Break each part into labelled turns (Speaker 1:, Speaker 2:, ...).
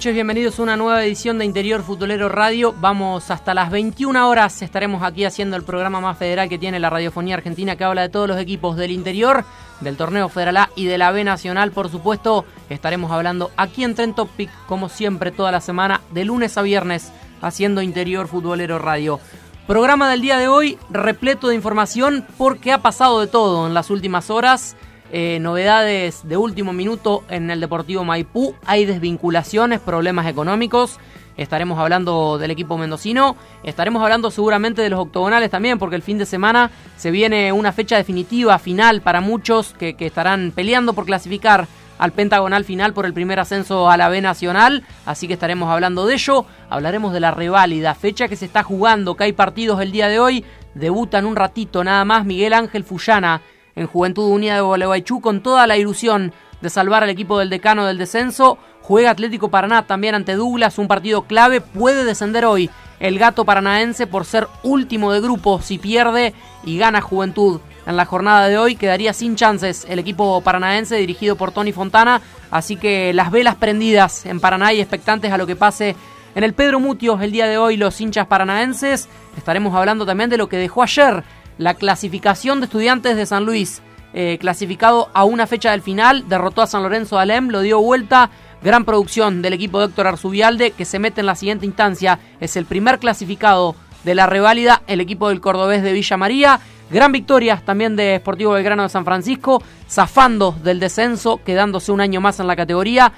Speaker 1: noches, bienvenidos a una nueva edición de Interior Futbolero Radio. Vamos hasta las 21 horas, estaremos aquí haciendo el programa más federal que tiene la radiofonía argentina que habla de todos los equipos del interior, del torneo Federal A y de la B Nacional, por supuesto. Estaremos hablando aquí en Tren Topic, como siempre, toda la semana, de lunes a viernes, haciendo Interior Futbolero Radio. Programa del día de hoy repleto de información porque ha pasado de todo en las últimas horas. Eh, novedades de último minuto en el Deportivo Maipú. Hay desvinculaciones, problemas económicos. Estaremos hablando del equipo mendocino. Estaremos hablando seguramente de los octogonales también, porque el fin de semana se viene una fecha definitiva, final para muchos que, que estarán peleando por clasificar al pentagonal final por el primer ascenso a la B Nacional, así que estaremos hablando de ello, hablaremos de la reválida, fecha que se está jugando, que hay partidos el día de hoy, debutan un ratito nada más Miguel Ángel Fullana en Juventud Unida de Gualeguaychú con toda la ilusión de salvar al equipo del decano del descenso, juega Atlético Paraná también ante Douglas, un partido clave, puede descender hoy el gato paranaense por ser último de grupo, si pierde y gana Juventud. En la jornada de hoy quedaría sin chances el equipo paranaense dirigido por Tony Fontana, así que las velas prendidas en Paraná y expectantes a lo que pase en el Pedro Mutios el día de hoy los hinchas paranaenses. Estaremos hablando también de lo que dejó ayer la clasificación de estudiantes de San Luis, eh, clasificado a una fecha del final, derrotó a San Lorenzo de Alem, lo dio vuelta. Gran producción del equipo de Héctor Arzubialde que se mete en la siguiente instancia. Es el primer clasificado de la reválida, el equipo del cordobés de Villa María. Gran victoria también de Sportivo Belgrano de San Francisco, zafando del descenso, quedándose un año más en la categoría.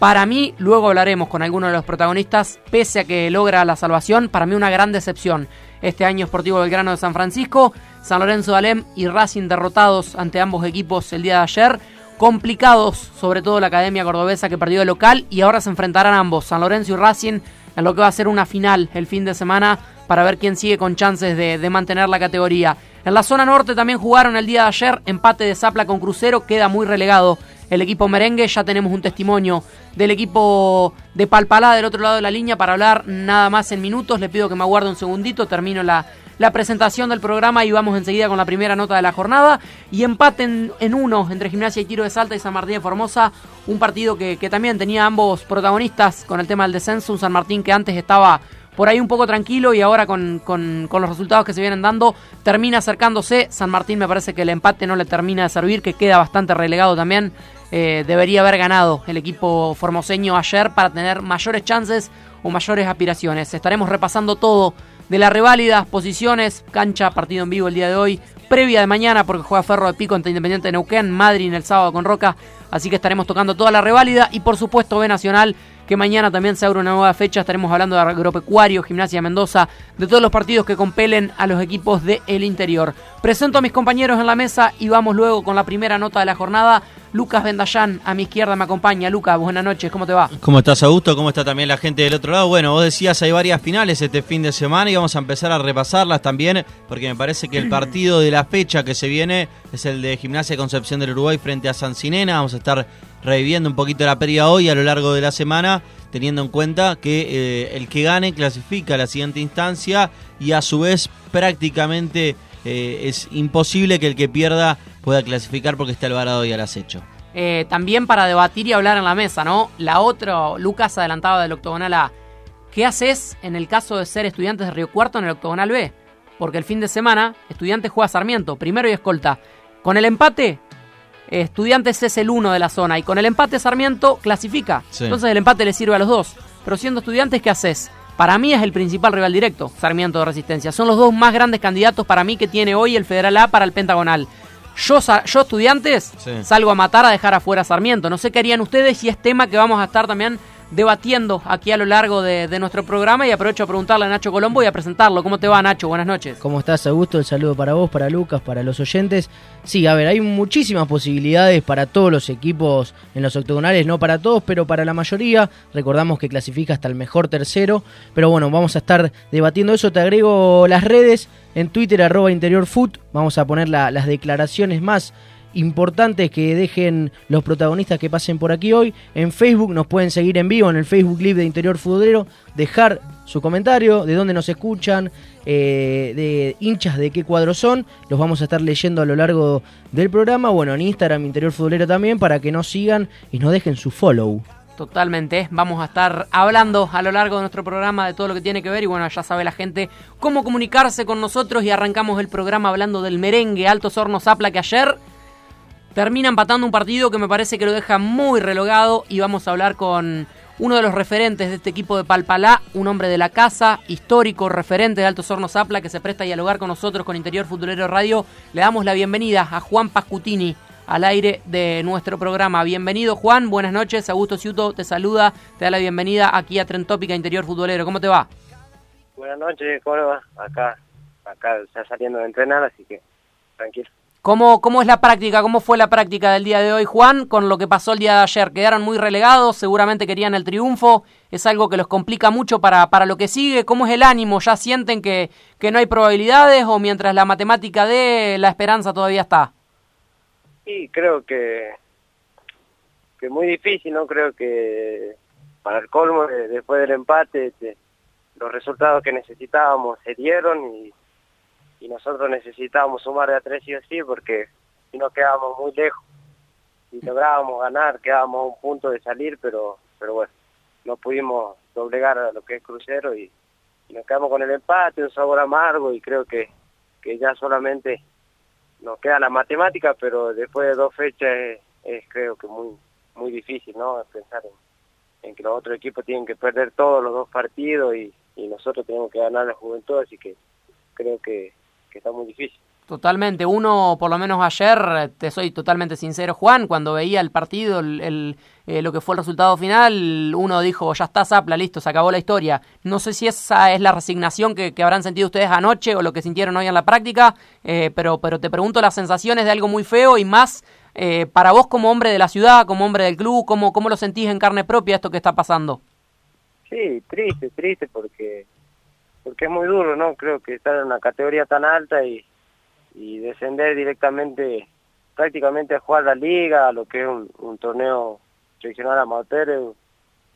Speaker 1: Para mí, luego hablaremos con algunos de los protagonistas, pese a que logra la salvación, para mí una gran decepción. Este año Sportivo Belgrano de San Francisco, San Lorenzo de Alem y Racing derrotados ante ambos equipos el día de ayer. Complicados, sobre todo la Academia Cordobesa que perdió de local y ahora se enfrentarán ambos, San Lorenzo y Racing, en lo que va a ser una final el fin de semana para ver quién sigue con chances de, de mantener la categoría. En la zona norte también jugaron el día de ayer, empate de Zapla con Crucero, queda muy relegado el equipo merengue. Ya tenemos un testimonio del equipo de Palpalá del otro lado de la línea para hablar nada más en minutos. Le pido que me aguarde un segundito, termino la, la presentación del programa y vamos enseguida con la primera nota de la jornada. Y empate en, en uno entre Gimnasia y Tiro de Salta y San Martín de Formosa. Un partido que, que también tenía ambos protagonistas con el tema del descenso. Un San Martín que antes estaba por ahí un poco tranquilo y ahora con, con, con, los resultados que se vienen dando termina acercándose. San Martín me parece que el empate no le termina de servir, que queda bastante relegado también. Eh, debería haber ganado el equipo formoseño ayer para tener mayores chances o mayores aspiraciones. Estaremos repasando todo de la reválida, posiciones, cancha, partido en vivo el día de hoy, previa de mañana porque juega Ferro de Pico ante Independiente de Neuquén, Madrid en el sábado con Roca, así que estaremos tocando toda la reválida y por supuesto B Nacional que mañana también se abre una nueva fecha, estaremos hablando de Agropecuario, Gimnasia Mendoza, de todos los partidos que compelen a los equipos del interior. Presento a mis compañeros en la mesa y vamos luego con la primera nota de la jornada Lucas Bendayán a mi izquierda me acompaña. Lucas, buenas noches, ¿cómo te va?
Speaker 2: ¿Cómo estás, Augusto? ¿Cómo está también la gente del otro lado? Bueno, vos decías, hay varias finales este fin de semana y vamos a empezar a repasarlas también, porque me parece que el partido de la fecha que se viene es el de Gimnasia Concepción del Uruguay frente a San Sinena. Vamos a estar reviviendo un poquito la pérdida hoy a lo largo de la semana, teniendo en cuenta que eh, el que gane clasifica a la siguiente instancia y a su vez prácticamente eh, es imposible que el que pierda pueda clasificar porque está Alvarado y al acecho.
Speaker 1: Eh, también para debatir y hablar en la mesa, ¿no? La otra, Lucas adelantaba del octogonal A. ¿Qué haces en el caso de ser estudiantes de Río Cuarto en el octogonal B? Porque el fin de semana, estudiantes juega Sarmiento, primero y escolta. Con el empate, estudiantes es el uno de la zona y con el empate Sarmiento clasifica. Entonces el empate le sirve a los dos. Pero siendo estudiantes, ¿qué haces? Para mí es el principal rival directo, Sarmiento de Resistencia. Son los dos más grandes candidatos para mí que tiene hoy el Federal A para el Pentagonal. Yo, yo estudiantes, salgo a matar a dejar afuera a Sarmiento. No sé qué harían ustedes y es tema que vamos a estar también debatiendo aquí a lo largo de, nuestro programa y aprovecho a preguntarle a Nacho Colombo y a presentarlo. ¿Cómo te va, Nacho? Buenas noches.
Speaker 3: ¿Cómo estás, Augusto? El saludo para vos, para Lucas, para los oyentes. Sí, a ver, hay muchísimas posibilidades para todos los equipos en los octogonales, no para todos, pero para la mayoría. Recordamos que clasifica hasta el mejor tercero. Pero bueno, vamos a estar debatiendo eso. Te agrego las redes en Twitter, arroba interiorfoot. Vamos a poner las declaraciones más importante que dejen los protagonistas que pasen por aquí hoy. En Facebook nos pueden seguir en vivo en el Facebook Live de Interior Futbolero, dejar su comentario, de dónde nos escuchan, eh, de hinchas de qué cuadro son. Los vamos a estar leyendo a lo largo del programa. Bueno, en Instagram Interior Futbolero también para que nos sigan y nos dejen su follow.
Speaker 1: Totalmente, vamos a estar hablando a lo largo de nuestro programa de todo lo que tiene que ver y bueno, ya sabe la gente cómo comunicarse con nosotros y arrancamos el programa hablando del merengue Altos Hornos Apla que ayer termina empatando un partido que me parece que lo deja muy relogado y vamos a hablar con uno de los referentes de este equipo de Palpalá, un hombre de la casa, histórico, referente de Altos Hornos Apla, que se presta a dialogar con nosotros con Interior Futbolero Radio. Le damos la bienvenida a Juan Pascutini al aire de nuestro programa. Bienvenido Juan, buenas noches, Augusto Ciuto te saluda, te da la bienvenida aquí a Trentópica Interior Futbolero. ¿Cómo te va?
Speaker 4: Buenas noches, ¿cómo? Acá, acá está saliendo de entrenar, así que tranquilo.
Speaker 1: ¿Cómo, ¿Cómo es la práctica? ¿Cómo fue la práctica del día de hoy, Juan, con lo que pasó el día de ayer? Quedaron muy relegados, seguramente querían el triunfo, es algo que los complica mucho para, para lo que sigue. ¿Cómo es el ánimo? ¿Ya sienten que, que no hay probabilidades o mientras la matemática de la esperanza todavía está?
Speaker 4: Sí, creo que, que muy difícil, ¿no? Creo que para el colmo, después del empate, este, los resultados que necesitábamos se dieron y y nosotros necesitábamos sumar de a tres y así porque si no quedábamos muy lejos. y lográbamos ganar, quedábamos a un punto de salir, pero pero bueno, no pudimos doblegar a lo que es Crucero y, nos quedamos con el empate, un sabor amargo y creo que, que ya solamente nos queda la matemática, pero después de dos fechas es, creo que muy muy difícil, ¿no? Pensar en, que los otros equipos tienen que perder todos los dos partidos y, y nosotros tenemos que ganar la juventud, así que creo que, que está muy difícil.
Speaker 1: Totalmente. Uno, por lo menos ayer, te soy totalmente sincero, Juan, cuando veía el partido, el, eh, lo que fue el resultado final, uno dijo, ya está Zapla, listo, se acabó la historia. No sé si esa es la resignación que, habrán sentido ustedes anoche o lo que sintieron hoy en la práctica, eh, pero, pero te pregunto las sensaciones de algo muy feo y más eh, para vos como hombre de la ciudad, como hombre del club, ¿cómo, ¿cómo lo sentís en carne propia esto que está pasando?
Speaker 4: Sí, triste, triste, porque porque es muy duro, ¿no? Creo que estar en una categoría tan alta y, descender directamente, prácticamente a jugar la liga, a lo que es un, torneo tradicional amateur,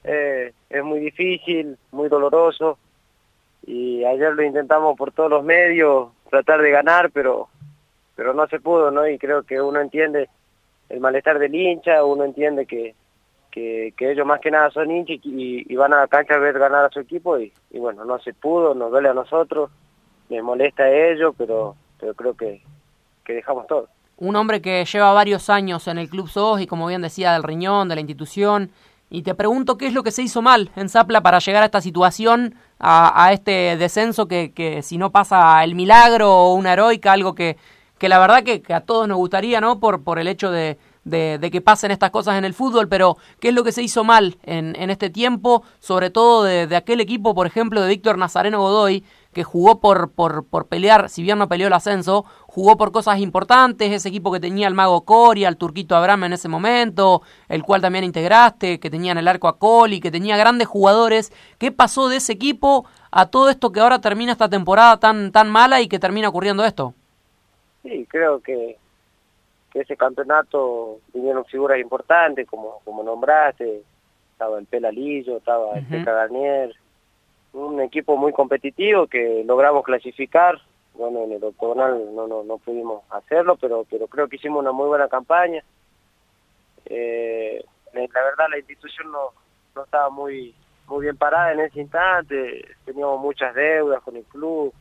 Speaker 4: eh, es muy difícil, muy doloroso. Y ayer lo intentamos por todos los medios, tratar de ganar, pero pero no se pudo, ¿no? Y creo que uno entiende el malestar del hincha, uno entiende que, que, ellos más que nada son hinchas y, van a la cancha a ver ganar a su equipo y, bueno, no se pudo, nos duele a nosotros, me molesta a ellos, pero, pero creo que, que dejamos todo.
Speaker 1: Un hombre que lleva varios años en el Club SOS y como bien decía del riñón, de la institución, y te pregunto qué es lo que se hizo mal en Zapla para llegar a esta situación, a, este descenso que, que si no pasa el milagro o una heroica, algo que, que la verdad que, que a todos nos gustaría, ¿no? Por, por el hecho de, de, que pasen estas cosas en el fútbol, pero ¿qué es lo que se hizo mal en, en este tiempo? Sobre todo de, aquel equipo, por ejemplo, de Víctor Nazareno Godoy, que jugó por, por, por pelear, si bien no peleó el ascenso, jugó por cosas importantes, ese equipo que tenía el mago Coria, al turquito Abraham en ese momento, el cual también integraste, que tenía en el arco a Coli, que tenía grandes jugadores. ¿Qué pasó de ese equipo a todo esto que ahora termina esta temporada tan, tan mala y que termina ocurriendo esto?
Speaker 4: Sí, creo que ese campeonato vinieron figuras importantes, como, como nombraste, estaba el Pelalillo, estaba el Teca Garnier, un equipo muy competitivo que logramos clasificar, bueno, en el octogonal no, no, no pudimos hacerlo, pero, pero creo que hicimos una muy buena campaña. Eh, la verdad la institución no, no estaba muy, muy bien parada en ese instante, teníamos muchas deudas con el club.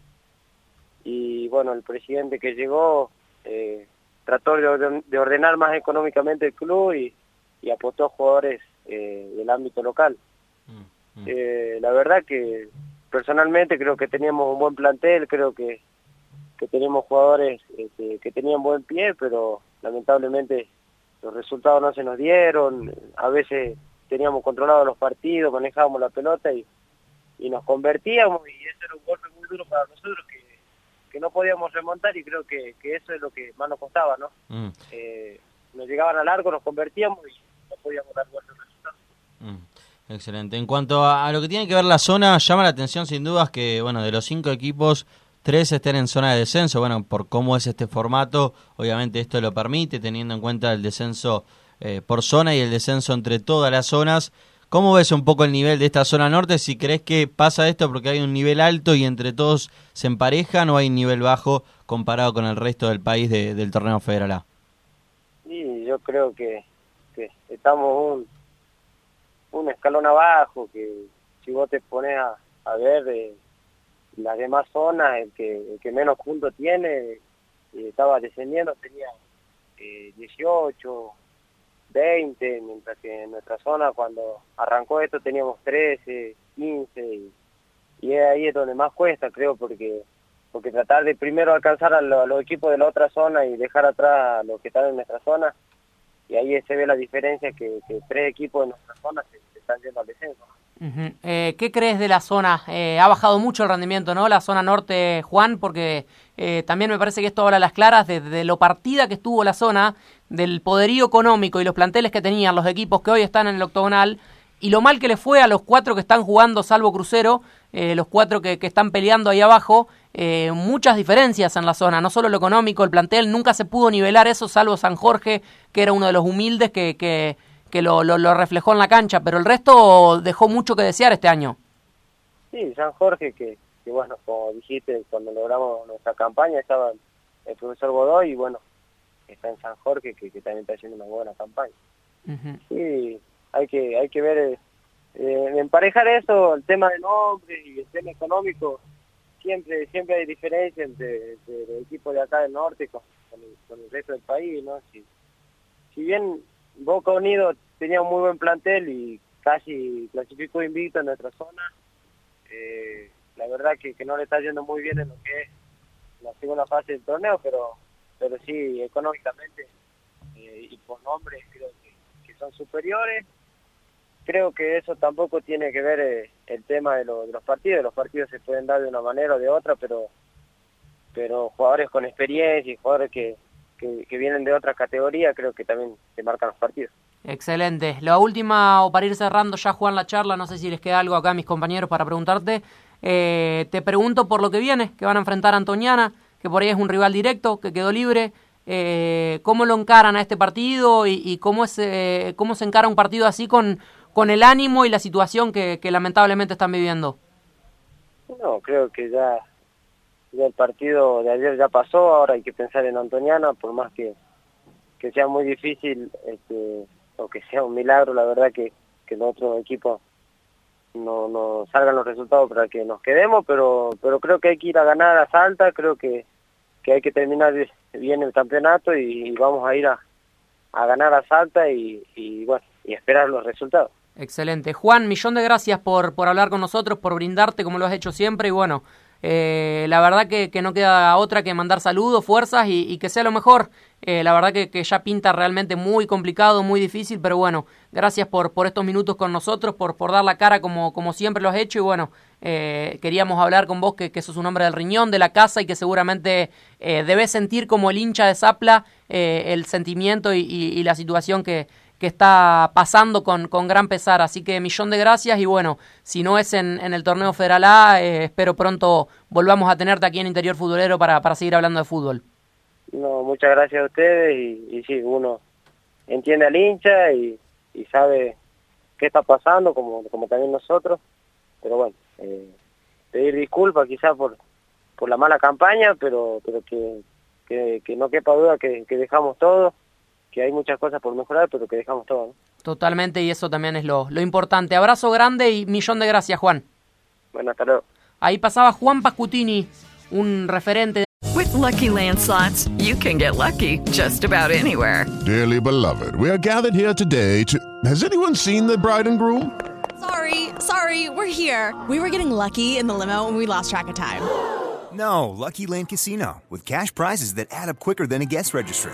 Speaker 4: Y bueno, el presidente que llegó eh, trató de, ordenar más económicamente el club y, y apostó a jugadores eh, del ámbito local. Mm, mm. Eh, la verdad que personalmente creo que teníamos un buen plantel, creo que, que teníamos jugadores este, que tenían buen pie, pero lamentablemente los resultados no se nos dieron, a veces teníamos controlados los partidos, manejábamos la pelota y, y nos convertíamos y ese era un golpe muy duro para nosotros que, que no podíamos remontar y creo que, que eso es lo que más nos costaba, ¿no? Mm. Eh, nos llegaban a largo, nos convertíamos y no podíamos dar buenos resultados.
Speaker 2: Mm. Excelente. En cuanto a, lo que tiene que ver la zona, llama la atención sin dudas que, bueno, de los cinco equipos, tres estén en zona de descenso. Bueno, por cómo es este formato, obviamente esto lo permite, teniendo en cuenta el descenso eh, por zona y el descenso entre todas las zonas. ¿Cómo ves un poco el nivel de esta zona norte? Si crees que pasa esto porque hay un nivel alto y entre todos se emparejan o hay un nivel bajo comparado con el resto del país del torneo federal A.
Speaker 4: Sí, yo creo que, estamos un, escalón abajo, que si vos te pones a, ver eh, las demás zonas, el que, que menos puntos tiene, y estaba descendiendo, tenía eh, 18, 20, mientras que en nuestra zona cuando arrancó esto teníamos 13, 15 y, ahí es donde más cuesta creo porque porque tratar de primero alcanzar a, los equipos de la otra zona y dejar atrás a los que están en nuestra zona y ahí se ve la diferencia que, tres equipos de nuestra zona se, están yendo al descenso.
Speaker 1: Eh, ¿Qué crees de la zona? Eh, ha bajado mucho el rendimiento, ¿no? La zona norte, Juan, porque eh, también me parece que esto habla a las claras de, lo partida que estuvo la zona, del poderío económico y los planteles que tenían los equipos que hoy están en el octogonal y lo mal que le fue a los cuatro que están jugando, salvo Crucero, los cuatro que, están peleando ahí abajo, muchas diferencias en la zona, no solo lo económico, el plantel nunca se pudo nivelar eso, salvo San Jorge, que era uno de los humildes que, que que lo, lo, reflejó en la cancha, pero el resto dejó mucho que desear este año.
Speaker 4: Sí, San Jorge, que, que bueno, como dijiste, cuando logramos nuestra campaña estaba el profesor Godoy y bueno, está en San Jorge, que, también está haciendo una buena campaña. Sí, hay que, hay que ver, eh, eh, emparejar eso, el tema de nombre y el tema económico, siempre siempre hay diferencia entre, el equipo de acá del norte con, con, el, resto del país, ¿no? Si, si bien Boca Unido tenía un muy buen plantel y casi clasificó invicto en nuestra zona. Eh, la verdad que, no le está yendo muy bien en lo que es la segunda fase del torneo, pero pero sí, económicamente eh, y por nombre creo que, son superiores. Creo que eso tampoco tiene que ver eh, el tema de, de, los partidos. Los partidos se pueden dar de una manera o de otra, pero pero jugadores con experiencia y jugadores que, que, vienen de otra categoría, creo que también se marcan los partidos.
Speaker 1: Excelente. La última, o para ir cerrando ya, Juan, la charla, no sé si les queda algo acá a mis compañeros para preguntarte. Eh, te pregunto por lo que viene, que van a enfrentar a Antoniana, que por ahí es un rival directo, que quedó libre. Eh, ¿Cómo lo encaran a este partido y, cómo, es, eh, cómo se encara un partido así con, con el ánimo y la situación que lamentablemente están viviendo?
Speaker 4: No, creo que ya el partido de ayer ya pasó, ahora hay que pensar en Antoniana, por más que, que sea muy difícil este, o que sea un milagro, la verdad que, que los otros equipos no, no salgan los resultados para que nos quedemos, pero pero creo que hay que ir a ganar a Salta, creo que, que hay que terminar bien el campeonato y, vamos a ir a, a ganar a Salta y, y, bueno, y esperar los resultados.
Speaker 1: Excelente. Juan, millón de gracias por, por hablar con nosotros, por brindarte como lo has hecho siempre y bueno, eh, la verdad que, no queda otra que mandar saludos, fuerzas y, que sea lo mejor. Eh, la verdad que, que, ya pinta realmente muy complicado, muy difícil, pero bueno, gracias por, por estos minutos con nosotros, por, por dar la cara como, como siempre lo has hecho. Y bueno, eh, queríamos hablar con vos que, que sos un hombre del riñón, de la casa y que seguramente eh, debes sentir como el hincha de Zapla eh, el sentimiento y, y la situación que, que está pasando con, con, gran pesar. Así que millón de gracias y bueno, si no es en, en el torneo Federal A, eh, espero pronto volvamos a tenerte aquí en Interior Futbolero para, para seguir hablando de fútbol.
Speaker 4: No, muchas gracias a ustedes y, y sí, uno entiende al hincha y, sabe qué está pasando, como, como también nosotros, pero bueno, eh, pedir disculpas quizás por, por la mala campaña, pero, pero que, que, no quepa duda que dejamos todo que hay muchas cosas por mejorar, pero que dejamos todo. ¿no?
Speaker 1: Totalmente, y eso también es lo, lo, importante. Abrazo grande y millón de gracias, Juan.
Speaker 4: Bueno, hasta luego.
Speaker 1: Ahí pasaba Juan Pascutini, un referente.
Speaker 5: With lucky landslots, you can get lucky just about anywhere.
Speaker 6: Dearly beloved, we are gathered here today to. Has anyone seen the bride and groom?
Speaker 7: Sorry, sorry, we're here. We were getting lucky in the limo and we lost track of time.
Speaker 8: No, Lucky Land Casino, with cash prizes that add up quicker than a guest registry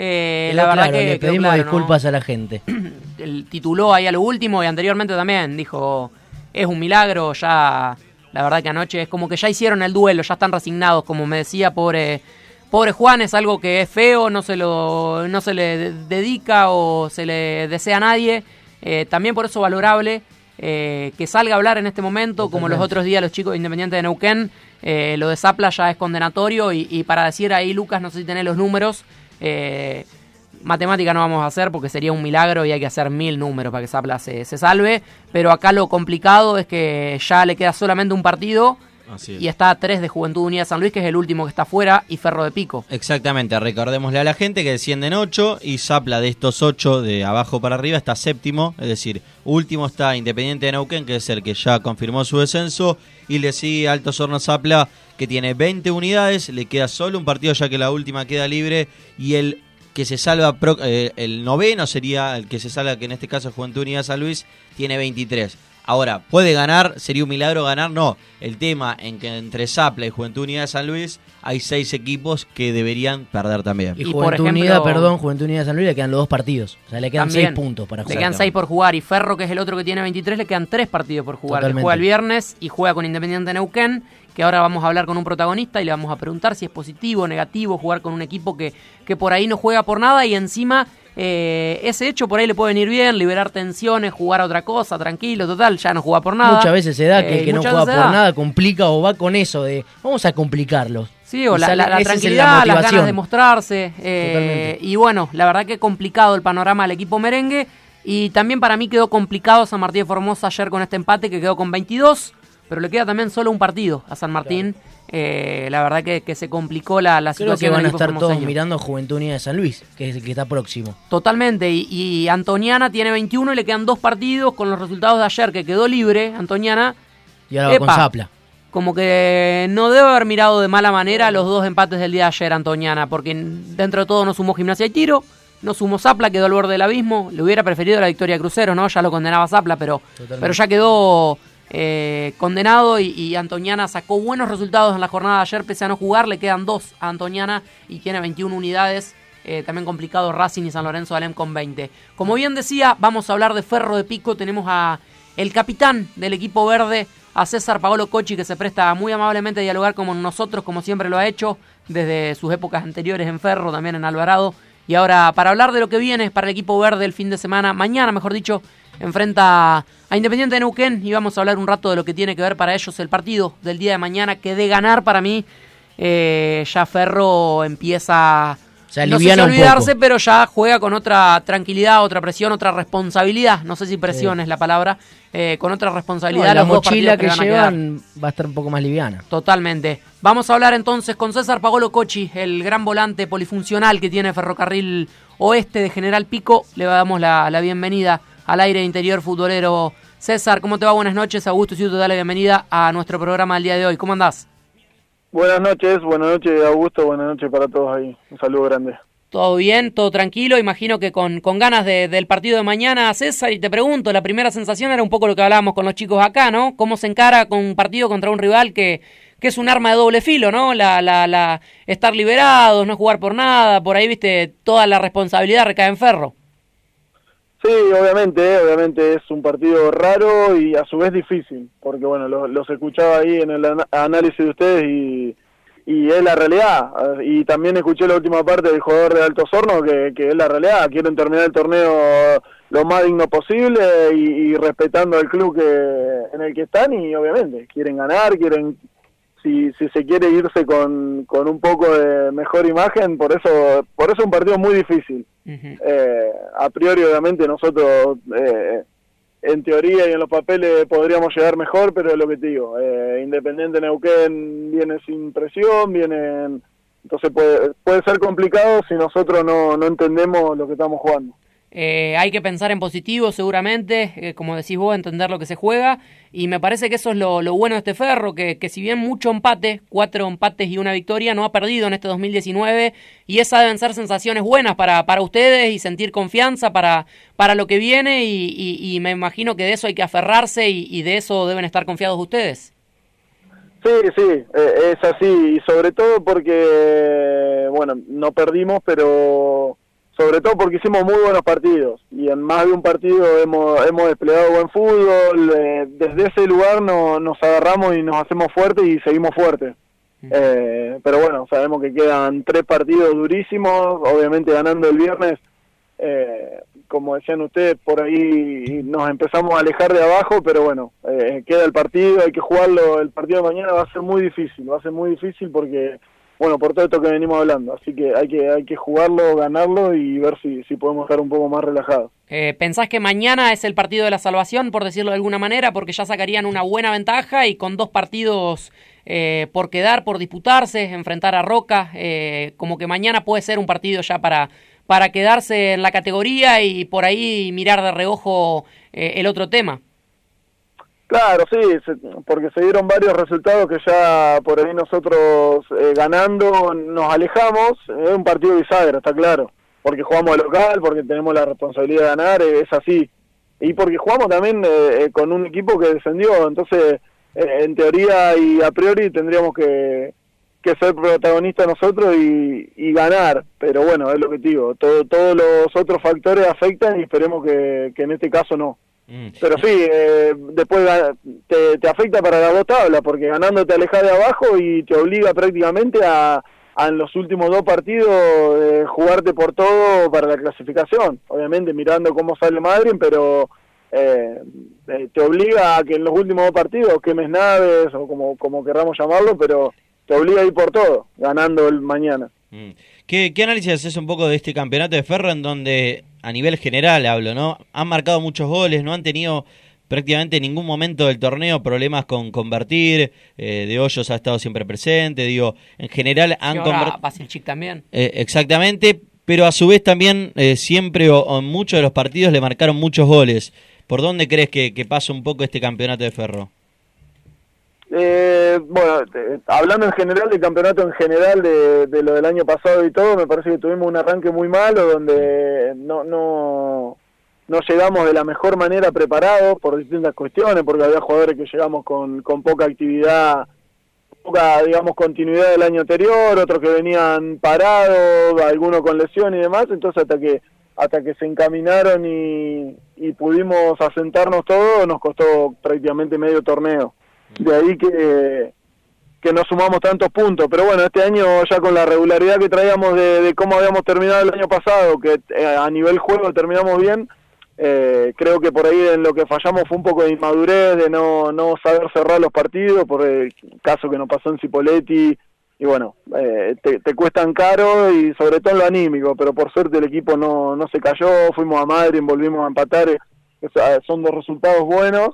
Speaker 1: Eh, la verdad
Speaker 3: claro,
Speaker 1: que
Speaker 3: le pedimos
Speaker 1: claro,
Speaker 3: disculpas
Speaker 1: ¿no?
Speaker 3: a la gente.
Speaker 1: El tituló ahí a lo último y anteriormente también dijo es un milagro ya la verdad que anoche es como que ya hicieron el duelo ya están resignados como me decía pobre pobre Juan es algo que es feo no se lo no se le dedica o se le desea a nadie eh, también por eso valorable eh, que salga a hablar en este momento Totalmente. como los otros días los chicos independientes de Neuquén eh, lo de Zapla ya es condenatorio y, y, para decir ahí Lucas no sé si tenés los números eh, matemática no vamos a hacer porque sería un milagro y hay que hacer mil números para que Zapla se, se salve. Pero acá lo complicado es que ya le queda solamente un partido. Y está a tres de Juventud Unida San Luis, que es el último que está fuera, y Ferro de Pico.
Speaker 2: Exactamente, recordémosle a la gente que descienden ocho y Zapla de estos ocho de abajo para arriba está séptimo, es decir, último está Independiente de Neuquén, que es el que ya confirmó su descenso, y le sigue Altos Hornos Zapla, que tiene 20 unidades, le queda solo un partido ya que la última queda libre, y el que se salva, pro, eh, el noveno sería el que se salva, que en este caso es Juventud Unida San Luis, tiene 23. Ahora, ¿puede ganar? ¿Sería un milagro ganar? No. El tema en que entre Zapla y Juventud Unida de San Luis hay seis equipos que deberían perder también.
Speaker 3: Y, y Juventud ejemplo, Unida, perdón, Juventud Unida de San Luis le quedan los dos partidos. O sea, le quedan también, seis puntos para jugar.
Speaker 1: Le quedan seis por jugar. Y Ferro, que es el otro que tiene 23, le quedan tres partidos por jugar. Totalmente. juega el viernes y juega con Independiente Neuquén que ahora vamos a hablar con un protagonista y le vamos a preguntar si es positivo o negativo jugar con un equipo que, que por ahí no juega por nada y encima eh, ese hecho por ahí le puede venir bien, liberar tensiones, jugar a otra cosa, tranquilo, total, ya no juega por nada.
Speaker 3: Muchas veces se da que eh, el que no juega por nada complica o va con eso de vamos a complicarlo.
Speaker 1: Sí, o la, la, la tranquilidad, la las ganas de mostrarse. Eh, y bueno, la verdad que complicado el panorama del equipo merengue. Y también para mí quedó complicado San Martín de Formosa ayer con este empate que quedó con 22 pero le queda también solo un partido a San Martín. Claro. Eh, la verdad que, que, se complicó la, la
Speaker 3: Creo
Speaker 1: situación.
Speaker 3: que van a estar todos mirando Juventud Unida de San Luis, que es el que está próximo.
Speaker 1: Totalmente, y, y, Antoniana tiene 21 y le quedan dos partidos con los resultados de ayer, que quedó libre, Antoniana.
Speaker 3: Y ahora
Speaker 1: Epa,
Speaker 3: va con Zapla.
Speaker 1: Como que no debe haber mirado de mala manera los dos empates del día de ayer, Antoniana, porque dentro de todo no sumó gimnasia y tiro, no sumó Zapla, quedó al borde del abismo. Le hubiera preferido la victoria Crucero, ¿no? Ya lo condenaba Zapla, pero, pero ya quedó eh, condenado y, y, sacó buenos resultados en la jornada de ayer, pese a no jugar, le quedan dos a Antoniana y tiene 21 unidades. Eh, también complicado Racing y San Lorenzo de Alem con 20. Como bien decía, vamos a hablar de Ferro de Pico. Tenemos a el capitán del equipo verde, a César Paolo Cochi, que se presta muy amablemente a dialogar con nosotros, como siempre lo ha hecho, desde sus épocas anteriores en Ferro, también en Alvarado. Y ahora, para hablar de lo que viene para el equipo verde el fin de semana, mañana mejor dicho, enfrenta a Independiente de Neuquén y vamos a hablar un rato de lo que tiene que ver para ellos el partido del día de mañana, que de ganar para mí, eh, ya Ferro empieza
Speaker 3: Se
Speaker 1: no sé si
Speaker 3: aliviana un
Speaker 1: olvidarse, pero ya juega con otra tranquilidad, otra presión, otra responsabilidad. No sé si presión
Speaker 3: Sí.
Speaker 1: es la palabra, eh, con otra
Speaker 3: No,
Speaker 1: responsabilidad.
Speaker 3: la
Speaker 1: los dos
Speaker 3: mochila que,
Speaker 1: a quedar.
Speaker 3: llevan va a estar un poco más liviana.
Speaker 1: Totalmente. Vamos a hablar entonces con César Pagolo Cochi, el gran volante polifuncional que tiene Ferrocarril Oeste de General Pico. Le damos la, la bienvenida al aire interior futbolero. César, ¿cómo te va? Buenas noches. Augusto Ciuto te da la bienvenida a nuestro programa del día de hoy. ¿Cómo andás?
Speaker 9: Buenas noches, buenas noches Augusto, buenas noches para todos ahí. Un saludo grande.
Speaker 1: ¿Todo bien? ¿Todo tranquilo? Imagino que con, con ganas de- del partido de mañana, César, y te pregunto, la primera sensación era un poco lo que hablábamos con los chicos acá, ¿no? ¿Cómo se encara con un partido contra un rival que, que es un arma de doble filo, ¿no? La, la, la, estar liberados, no jugar por nada, por ahí, viste, toda la responsabilidad recae en Ferro.
Speaker 9: Sí, obviamente, obviamente es un partido raro y a su vez difícil, porque bueno, lo- los escuchaba ahí en el análisis de ustedes y, es la realidad. Y también escuché la última parte del jugador de Alto Hornos que, que es la realidad. Quieren terminar el torneo lo más digno posible y, y respetando el club que en el que están y obviamente quieren ganar, quieren si, si se quiere irse con, con un poco de mejor imagen, por eso por eso es un partido muy difícil. Eh, a priori, obviamente, nosotros, eh, en teoría y en los papeles, podríamos llegar mejor, pero es lo que te digo. Eh, Independiente Neuquén viene sin presión, vienen. Entonces puede, puede ser complicado si nosotros no, no entendemos lo que estamos jugando.
Speaker 1: Eh, hay que pensar en positivo, seguramente, eh, como decís vos, entender lo que se juega. Y me parece que eso es lo, bueno de este Ferro, que, que si bien mucho empate, cuatro empates y una victoria, no ha perdido en este 2019. Y esas deben ser sensaciones buenas para, para ustedes y sentir confianza para, para lo que viene. Y, me imagino que de eso hay que aferrarse y, y de eso deben estar confiados ustedes.
Speaker 9: Sí, sí, eh, es así, y sobre todo porque, bueno, no perdimos, pero sobre todo porque hicimos muy buenos partidos, y en más de un partido hemos, hemos desplegado buen fútbol, eh, desde ese lugar no, nos agarramos y nos hacemos fuertes y seguimos fuertes. Eh, pero bueno, sabemos que quedan tres partidos durísimos, obviamente ganando el viernes, eh, como decían ustedes, por ahí nos empezamos a alejar de abajo, pero bueno, eh, queda el partido, hay que jugarlo, el partido de mañana va a ser muy difícil, va a ser muy difícil porque, bueno, por todo esto que venimos hablando, así que hay que, hay que jugarlo, ganarlo y ver si, si podemos estar un poco más relajados.
Speaker 1: Eh, ¿Pensás que mañana es el partido de la salvación, por decirlo de alguna manera, porque ya sacarían una buena ventaja y con dos partidos eh, por quedar, por disputarse, enfrentar a Roca, eh, como que mañana puede ser un partido ya para, para quedarse en la categoría y por ahí mirar de reojo eh, el otro tema?
Speaker 9: Claro, sí, porque se dieron varios resultados que ya por ahí nosotros eh, ganando nos alejamos. Es un partido bisagra, está claro. Porque jugamos de local, porque tenemos la responsabilidad de ganar, eh, es así. Y porque jugamos también eh, con un equipo que descendió, entonces en teoría y a priori tendríamos que, que ser protagonistas nosotros y, y ganar. Pero bueno, es lo que todo, todos los otros factores afectan y esperemos que, que en este caso no. Pero sí, eh, después ga- te, te afecta para las dos tablas, porque ganando te alejas de abajo y te obliga prácticamente a, a en los últimos dos partidos eh, jugarte por todo para la clasificación. Obviamente mirando cómo sale Madrid, pero eh, eh, te obliga a que en los últimos dos partidos quemes naves o como, como querramos llamarlo, pero te obliga a ir por todo, ganando el mañana.
Speaker 2: ¿Qué, ¿Qué análisis haces un poco de este campeonato de Ferro en donde, a nivel general hablo, ¿no? Han marcado muchos goles, no han tenido prácticamente en ningún momento del torneo problemas con convertir, eh, de Hoyos ha estado siempre presente, digo, en general han convertido...
Speaker 1: También.
Speaker 2: Eh, exactamente, pero a su vez también eh, siempre o, o en muchos de los partidos le marcaron muchos goles. ¿Por dónde crees que, que pasa un poco este campeonato de Ferro?
Speaker 9: Eh, bueno, hablando en general del campeonato en general de, de lo del año pasado y todo, me parece que tuvimos un arranque muy malo donde no no no llegamos de la mejor manera preparados por distintas cuestiones, porque había jugadores que llegamos con, con poca actividad, poca, digamos, continuidad del año anterior, otros que venían parados, algunos con lesión y demás, entonces hasta que hasta que se encaminaron y, y pudimos asentarnos todos, nos costó prácticamente medio torneo. De ahí que, que no sumamos tantos puntos. Pero bueno, este año ya con la regularidad que traíamos de, de cómo habíamos terminado el año pasado, que eh, a nivel juego terminamos bien, eh, creo que por ahí en lo que fallamos fue un poco de inmadurez, de no, no saber cerrar los partidos, por el caso que nos pasó en Cipoletti, y bueno, eh, te, te, cuestan caro y sobre todo en lo anímico, pero por suerte el equipo no, no se cayó, fuimos a Madrid, volvimos a empatar, eh, son dos resultados buenos,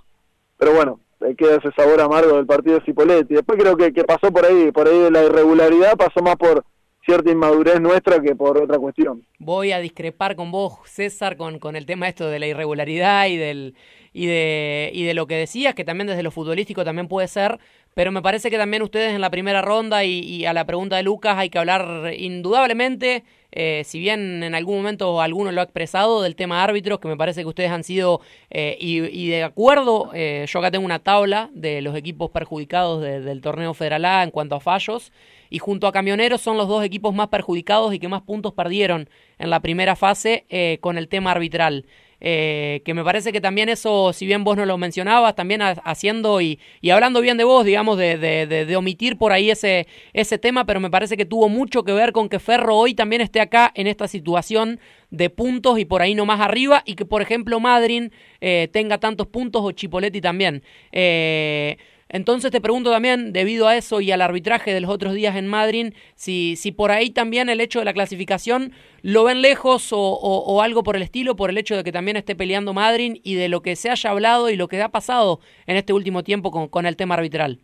Speaker 9: pero bueno, queda ese sabor amargo del partido de Cipoletti. Después creo que, que pasó por ahí, por ahí de la irregularidad, pasó más por cierta inmadurez nuestra que por otra cuestión.
Speaker 1: Voy a discrepar con vos, César, con, con el tema esto de la irregularidad y del y de, y de lo que decías, que también desde lo futbolístico también puede ser, pero me parece que también ustedes en la primera ronda y, a la pregunta de Lucas hay que hablar indudablemente, eh, si bien en algún momento alguno lo ha expresado, del tema árbitros, que me parece que ustedes han sido, eh, y, de acuerdo, eh, yo acá tengo una tabla de los equipos perjudicados del torneo Federal A en cuanto a fallos, y junto a Camioneros son los dos equipos más perjudicados y que más puntos perdieron en la primera fase con el tema arbitral. Eh, que me parece que también eso, si bien vos no lo mencionabas, también haciendo y, y, hablando bien de vos, digamos, de, de, de, omitir por ahí ese, ese tema, pero me parece que tuvo mucho que ver con que Ferro hoy también esté acá en esta situación de puntos y por ahí no más arriba y que, por ejemplo, Madrid eh, tenga tantos puntos o Chipoletti también. Eh, entonces te pregunto también, debido a eso y al arbitraje de los otros días en Madrid, si, si por ahí también el hecho de la clasificación lo ven lejos o, algo por el estilo, por el hecho de que también esté peleando Madrid y de lo que se haya hablado y lo que ha pasado en este último tiempo con, el tema arbitral.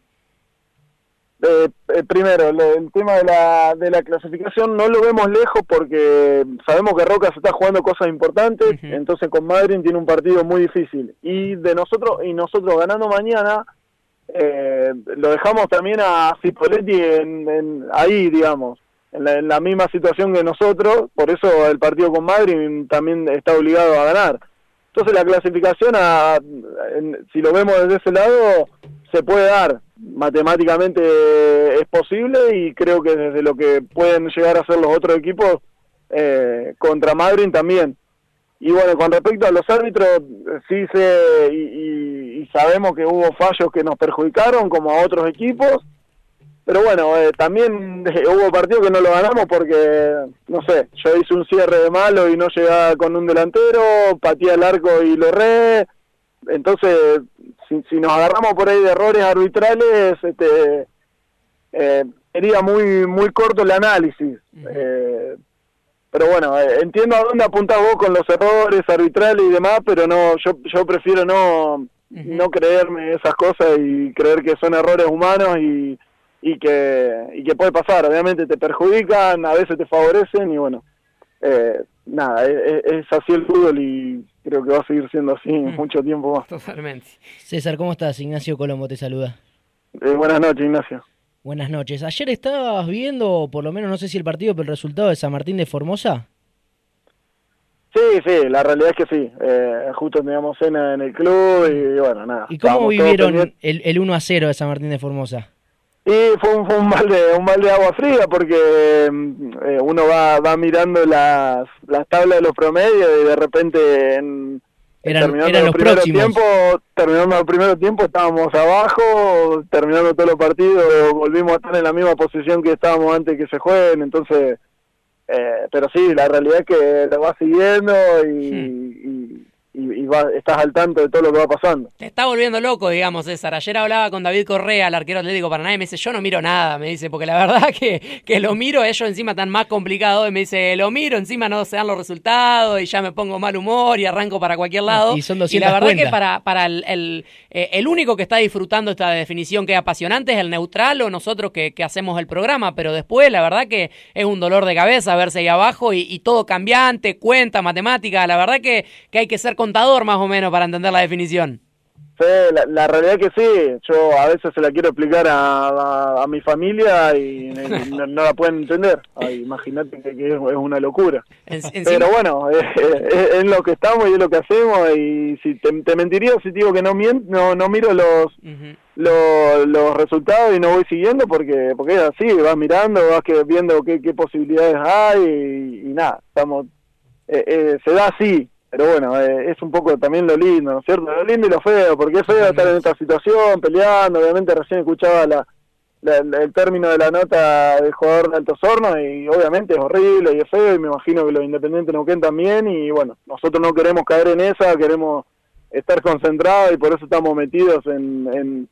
Speaker 9: Eh, eh, primero, el tema de la, de la clasificación no lo vemos lejos porque sabemos que Roca se está jugando cosas importantes, entonces con Madrid tiene un partido muy difícil. Y de nosotros, y nosotros ganando mañana, eh, lo dejamos también a Cipoletti en, ahí, digamos, en la, misma situación que nosotros, por eso el partido con Madrid también está obligado a ganar. Entonces la clasificación, a, si lo vemos desde ese lado, se puede dar, matemáticamente es posible y creo que desde lo que pueden llegar a ser los otros equipos eh, contra Madrid también. Y bueno, con respecto a los árbitros, sí sé y, sabemos que hubo fallos que nos perjudicaron, como a otros equipos. Pero bueno, eh, también hubo partidos que no lo ganamos porque, no sé, yo hice un cierre de malo y no llegaba con un delantero, pateé el arco y lo re. Entonces, si, nos agarramos por ahí de errores arbitrales, este, eh, sería muy muy corto el análisis. Eh, pero bueno, eh, entiendo a dónde apuntás vos con los errores arbitrales y demás, pero no, yo, yo prefiero no, no creerme esas cosas y creer que son errores humanos y, y, que, y que puede pasar. Obviamente te perjudican, a veces te favorecen y bueno, eh, nada, es, así el fútbol y creo que va a seguir siendo así mucho tiempo más.
Speaker 1: Totalmente.
Speaker 3: César, ¿cómo estás? Ignacio Colombo te saluda.
Speaker 9: Eh, buenas noches, Ignacio.
Speaker 3: Buenas noches. Ayer estabas viendo, por lo menos no sé si el partido, pero el resultado de San Martín de Formosa.
Speaker 9: Sí, sí, la realidad es que sí. Eh, justo teníamos cena en el club y, bueno, nada.
Speaker 3: ¿Y cómo vivieron el, el 1 a 0 de San Martín de Formosa?
Speaker 9: Y fue un, fue un balde un balde de agua fría porque mm, eh, uno va, va mirando las, las tablas de los promedios y de repente en,
Speaker 3: terminando el
Speaker 9: los
Speaker 3: primer
Speaker 9: tiempo, terminando el primer tiempo estábamos abajo, terminando todos los partidos volvimos a estar en la misma posición que estábamos antes que se jueguen, entonces, eh, pero sí, la realidad es que lo va siguiendo y, y, estás al tanto de todo lo que va pasando.
Speaker 1: Te está volviendo loco, digamos, César. Ayer hablaba con David Correa, el arquero atlético Paraná, y me dice, yo no miro nada, me dice, porque la verdad que, que lo miro, ellos encima tan más complicado, y me dice, lo miro, encima no se dan los resultados, y ya me pongo mal humor y arranco para cualquier lado.
Speaker 3: Y, son
Speaker 1: la verdad que para, para el, el, eh, el, único que está disfrutando esta definición que es apasionante es el neutral o nosotros que, que, hacemos el programa, pero después la verdad que es un dolor de cabeza verse ahí abajo y, y todo cambiante, cuenta, matemática, la verdad que, que hay que ser contador más o menos para entender la definición.
Speaker 9: Sí, la, realidad que sí. Yo a veces se la quiero explicar a, a, mi familia y no, la pueden entender. Imagínate que, es, una locura. Pero bueno, es, lo que estamos y es lo que hacemos. Y si te, mentiría si digo que no, no, no miro los, los, los, resultados y no voy siguiendo porque porque es así. Vas mirando, vas que, viendo qué, qué posibilidades hay y, nada. estamos eh, eh, Se da así pero bueno, eh, es un poco también lo lindo, ¿no es cierto? Lo lindo y lo feo, porque es feo estar en esta situación, peleando, obviamente recién escuchaba la, el término de la nota del jugador de Altos Hornos y obviamente es horrible y es feo y me imagino que los independientes Neuquén también y bueno, nosotros no queremos caer en esa, queremos estar concentrados y por eso estamos metidos en, en,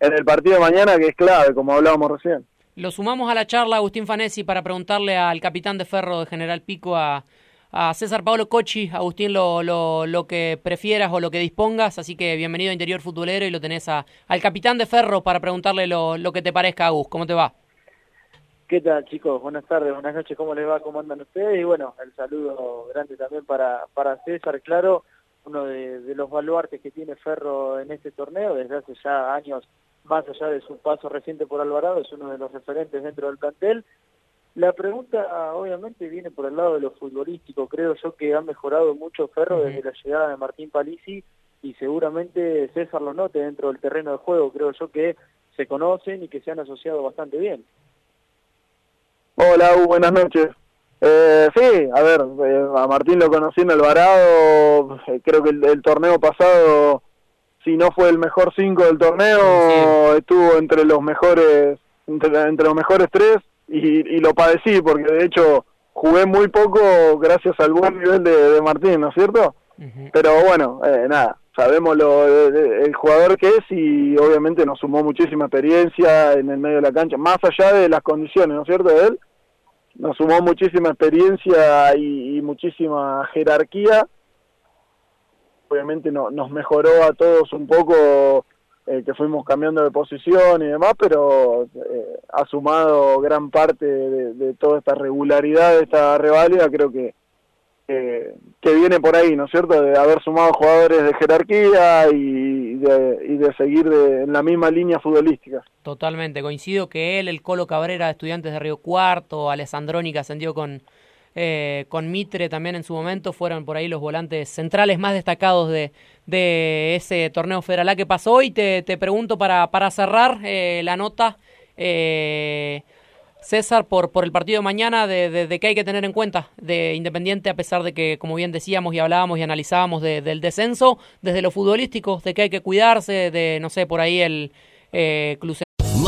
Speaker 9: el partido de mañana que es clave, como hablábamos recién.
Speaker 1: Lo sumamos a la charla, Agustín Fanesi, para preguntarle al capitán de Ferro de General Pico, a, a César Pablo Cochi. Agustín, lo, lo, lo, que prefieras o lo que dispongas. Así que bienvenido a Interior Futbolero y lo tenés a, al capitán de Ferro para preguntarle lo, lo que te parezca, Agus. ¿Cómo te va?
Speaker 10: ¿Qué tal, chicos? Buenas tardes, buenas noches. ¿Cómo les va? ¿Cómo andan ustedes? Y bueno, el saludo grande también para, para César, claro, uno de, de los baluartes que tiene Ferro en este torneo desde hace ya años más allá de su paso reciente por Alvarado, es uno de los referentes dentro del plantel. La pregunta obviamente viene por el lado de lo futbolístico, creo yo que ha mejorado mucho Ferro uh -huh. desde la llegada de Martín Palisi y seguramente César lo note dentro del terreno de juego, creo yo que se conocen y que se han asociado bastante bien.
Speaker 9: Hola, buenas noches. Eh, sí, a ver, eh, a Martín lo conocí en Alvarado, eh, creo que el, el torneo pasado si no fue el mejor cinco del torneo, sí. estuvo entre los mejores, entre, entre, los mejores tres y, y, lo padecí porque de hecho jugué muy poco gracias al buen nivel de, de Martín, ¿no es cierto? Uh -huh. Pero bueno, eh, nada, sabemos lo, el jugador que es y obviamente nos sumó muchísima experiencia en el medio de la cancha, más allá de las condiciones, ¿no es cierto? De él, nos sumó muchísima experiencia y, y muchísima jerarquía obviamente no, nos mejoró a todos un poco eh, que fuimos cambiando de posición y demás, pero eh, ha sumado gran parte de, de, toda esta regularidad, de esta reválida, creo que, eh, que viene por ahí, ¿no es cierto?, de haber sumado jugadores de jerarquía y de, y de seguir de, en la misma línea futbolística.
Speaker 1: Totalmente, coincido que él, el Colo Cabrera, estudiantes de Río Cuarto, Alessandroni que ascendió con eh, con Mitre también en su momento, fueron por ahí los volantes centrales más destacados de, de ese torneo federal que pasó. Y te, te pregunto para, para cerrar eh, la nota, eh, César, por, por el partido de mañana, de, de, qué hay que tener en cuenta de Independiente, a pesar de que, como bien decíamos y hablábamos y analizábamos de, del descenso, desde lo futbolístico, de que hay que cuidarse, de, no sé, por ahí el eh,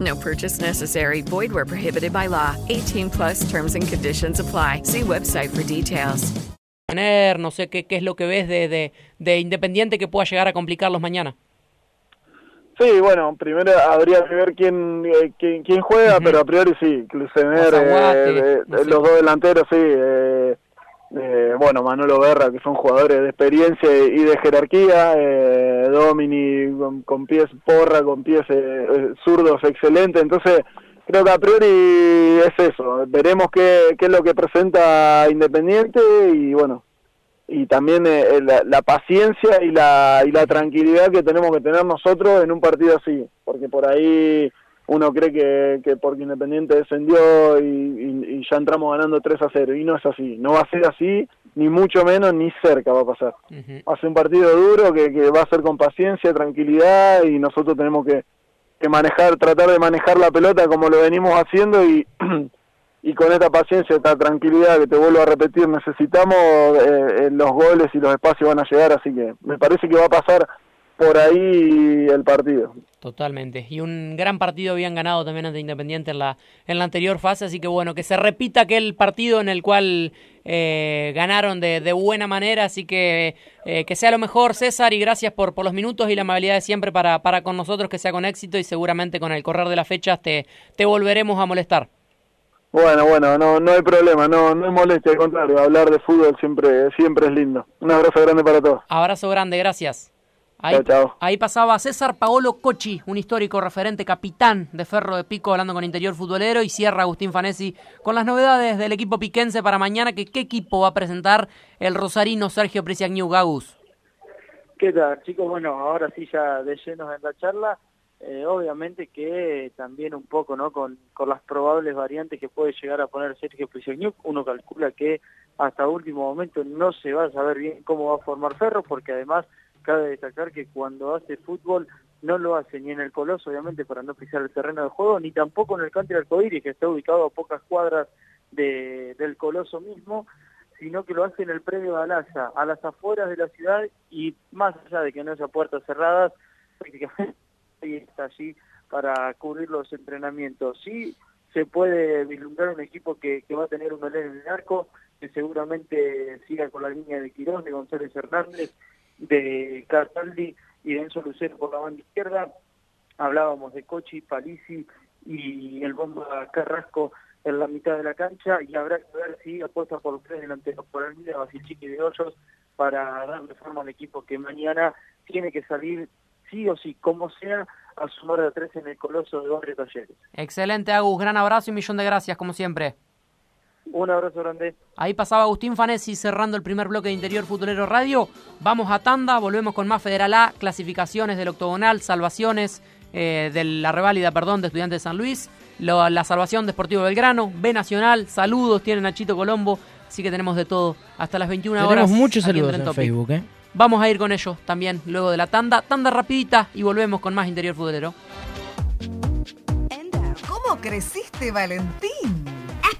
Speaker 5: No purchase necessary. Void where prohibited by law. 18 plus terms and conditions apply. See website for details.
Speaker 1: No sé qué, qué es lo que ves de, de, de, Independiente que pueda llegar a complicarlos mañana.
Speaker 9: Sí, bueno, primero habría que ver quién eh, quién, quién, juega, uh -huh. pero a priori sí, Clusener, eh, no sé. los dos delanteros sí, eh, eh, bueno, Manolo Berra, que son jugadores de experiencia y de jerarquía, eh, Domini con, con, pies porra, con pies eh, zurdos excelente, entonces creo que a priori es eso, veremos qué, es lo que presenta Independiente y bueno, y también eh, la, la, paciencia y la, y la tranquilidad que tenemos que tener nosotros en un partido así, porque por ahí uno cree que, que porque Independiente descendió y, y, y, ya entramos ganando 3 a 0 y no es así, no va a ser así ni mucho menos ni cerca va a pasar. Uh -huh. Va a ser un partido duro que, que va a ser con paciencia, tranquilidad y nosotros tenemos que, que manejar, tratar de manejar la pelota como lo venimos haciendo y, y con esta paciencia, esta tranquilidad que te vuelvo a repetir, necesitamos eh, los goles y los espacios van a llegar, así que me parece que va a pasar por ahí el partido.
Speaker 1: Totalmente. Y un gran partido habían ganado también ante Independiente en la, en la anterior fase, así que bueno, que se repita aquel partido en el cual eh, ganaron de, de, buena manera, así que eh, que sea lo mejor César y gracias por, por los minutos y la amabilidad de siempre para, para con nosotros, que sea con éxito y seguramente con el correr de las fechas te, te volveremos a molestar.
Speaker 9: Bueno, bueno, no, no hay problema, no, no hay molestia, al contrario, hablar de fútbol siempre, siempre es lindo. Un abrazo grande para todos.
Speaker 1: Abrazo grande, gracias. Ahí, pasaba César Paolo Cochi, un histórico referente capitán de Ferro de Pico, hablando con Interior Futbolero, y cierra Agustín Fanesi con las novedades del equipo piquense para mañana, que qué equipo va a presentar el rosarino Sergio Prisiagniu Gagus.
Speaker 10: ¿Qué tal, chicos? Bueno, ahora sí ya de llenos en la charla. Eh, obviamente que también un poco, ¿no? Con, con las probables variantes que puede llegar a poner Sergio Prisoniuk, uno calcula que hasta último momento no se va a saber bien cómo va a formar Ferro, porque además cabe destacar que cuando hace fútbol no lo hace ni en el Coloso, obviamente, para no pisar el terreno de juego, ni tampoco en el Country Arcoíris, que está ubicado a pocas cuadras de, del Coloso mismo, sino que lo hace en el predio de Alaya, a las afueras de la ciudad y más allá de que no haya puertas cerradas, prácticamente está allí para cubrir los entrenamientos. Sí se puede vislumbrar un equipo que, que va a tener un Belén en el arco, que seguramente siga con la línea de Quirón, de González Hernández, de Cataldi y Enzo Lucero por la banda izquierda. Hablábamos de Cochi, Palisi y el Bomba Carrasco en la mitad de la cancha y habrá que ver si apuesta por los tres delanteros, por Almida, Basilchiqui de Hoyos, para darle forma al equipo que mañana tiene que salir sí o sí, como sea, a sumar de tres en el Coloso de Barrio Talleres.
Speaker 1: Excelente, Agus. Gran abrazo y millón de gracias, como siempre.
Speaker 10: Un abrazo grande.
Speaker 1: Ahí pasaba Agustín Fanesi cerrando el primer bloque de Interior Futbolero Radio. Vamos a tanda, volvemos con más Federal A, clasificaciones del octogonal, salvaciones eh, de la reválida, perdón, de Estudiantes de San Luis, lo- la salvación de Sportivo Belgrano, B Nacional, saludos tienen a Chito Colombo, así que tenemos de todo hasta las 21 horas.
Speaker 3: Tenemos muchos saludos en. Facebook, ¿eh?
Speaker 1: Vamos a ir con ellos también luego de la tanda, tanda rapidita y volvemos con más Interior Futbolero.
Speaker 11: ¿Cómo creciste, Valentín?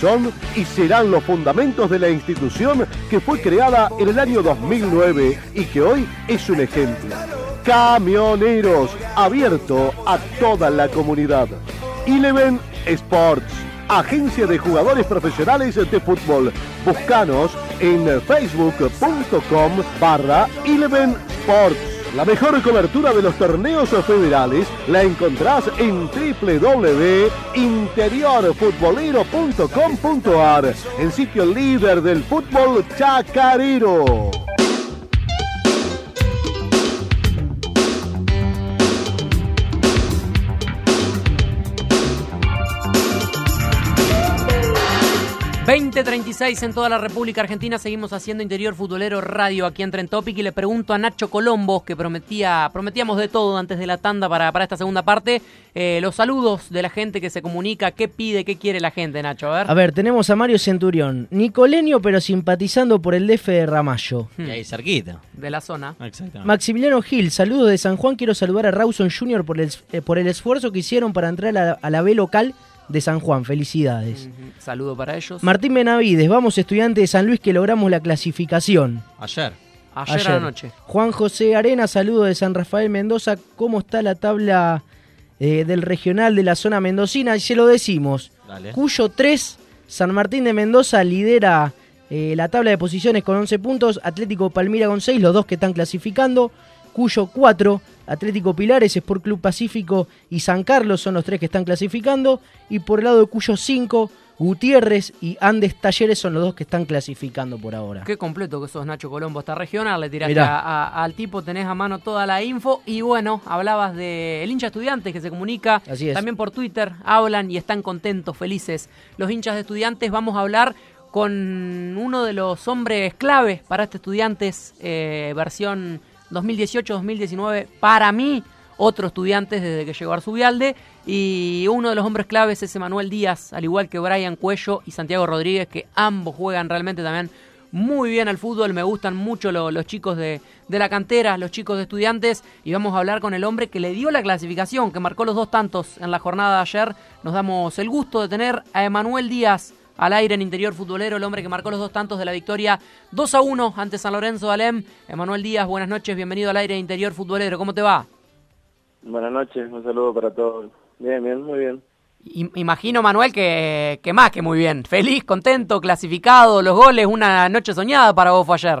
Speaker 12: son y serán los fundamentos de la institución que fue creada en el año 2009 y que hoy es un ejemplo. Camioneros, abierto a toda la comunidad. Eleven Sports, agencia de jugadores profesionales de fútbol. Búscanos en facebook.com barra Eleven Sports. La mejor cobertura de los torneos federales la encontrás en www.interiorfutbolero.com.ar, el sitio líder del fútbol chacarero.
Speaker 1: ...20.36 en toda la República Argentina... ...seguimos haciendo Interior Futbolero Radio... ...aquí en Tren Topic... ...y le pregunto a Nacho Colombo... ...que prometía prometíamos de todo antes de la tanda... ...para, para esta segunda parte... eh, ...los saludos de la gente que se comunica... ¿Qué pide, qué quiere la gente, Nacho? A ver.
Speaker 3: A ver, tenemos a Mario Centurión, Nicoleño pero simpatizando por el DF de Ramallo.
Speaker 2: Y ahí cerquita.
Speaker 1: De la zona.
Speaker 2: Exactamente.
Speaker 3: Maximiliano Gil, saludos de San Juan. Quiero saludar a Rawson Jr. por el, eh, por el esfuerzo que hicieron para entrar a la, a la B local de San Juan. Felicidades.
Speaker 1: Saludo para ellos.
Speaker 3: Martín Benavides, vamos estudiantes de San Luis que logramos la clasificación.
Speaker 2: Ayer.
Speaker 1: Ayer, a la noche.
Speaker 3: Juan José Arena, saludo de San Rafael Mendoza. ¿Cómo está la tabla eh, del regional de la zona mendocina? Y se lo decimos.
Speaker 2: Dale.
Speaker 3: Cuyo 3, San Martín de Mendoza lidera eh, la tabla de posiciones con 11 puntos. Atlético Palmira con 6, los dos que están clasificando. Cuyo 4, Atlético Pilares, Sport Club Pacífico y San Carlos son los tres que están clasificando. Y por el lado de Cuyo 5, Gutiérrez y Andes Talleres son los dos que están clasificando por ahora.
Speaker 1: Qué completo que sos, Nacho Colombo. Esta regional le tiraste
Speaker 3: Mirá.
Speaker 1: a- a- al tipo, tenés a mano toda la info. Y bueno, hablabas de el hincha estudiantes que se comunica.
Speaker 3: Así es.
Speaker 1: También por Twitter hablan y están contentos, felices. Los hinchas de estudiantes, vamos a hablar con uno de los hombres claves para este estudiantes, eh, versión 2018-2019. Para mí, otro estudiantes desde que llegó Arzubialde. Y uno de los hombres claves es Emanuel Díaz, al igual que Brian Cuello y Santiago Rodríguez, que ambos juegan realmente también muy bien al fútbol, me gustan mucho lo- los chicos de, de la cantera, los chicos de estudiantes, y vamos a hablar con el hombre que le dio la clasificación, que marcó los dos tantos en la jornada de ayer. Nos damos el gusto de tener a Emanuel Díaz al aire en interior futbolero, el hombre que marcó los dos tantos de la victoria 2 a 1 ante San Lorenzo de Alem. Emanuel Díaz, buenas noches, bienvenido al aire de interior futbolero, ¿cómo te va?
Speaker 13: Buenas noches, un saludo para todos. Bien, bien, muy bien.
Speaker 1: Imagino, Manuel, que, que más que muy bien. Feliz, contento, clasificado, los goles, una noche soñada para vos fue ayer.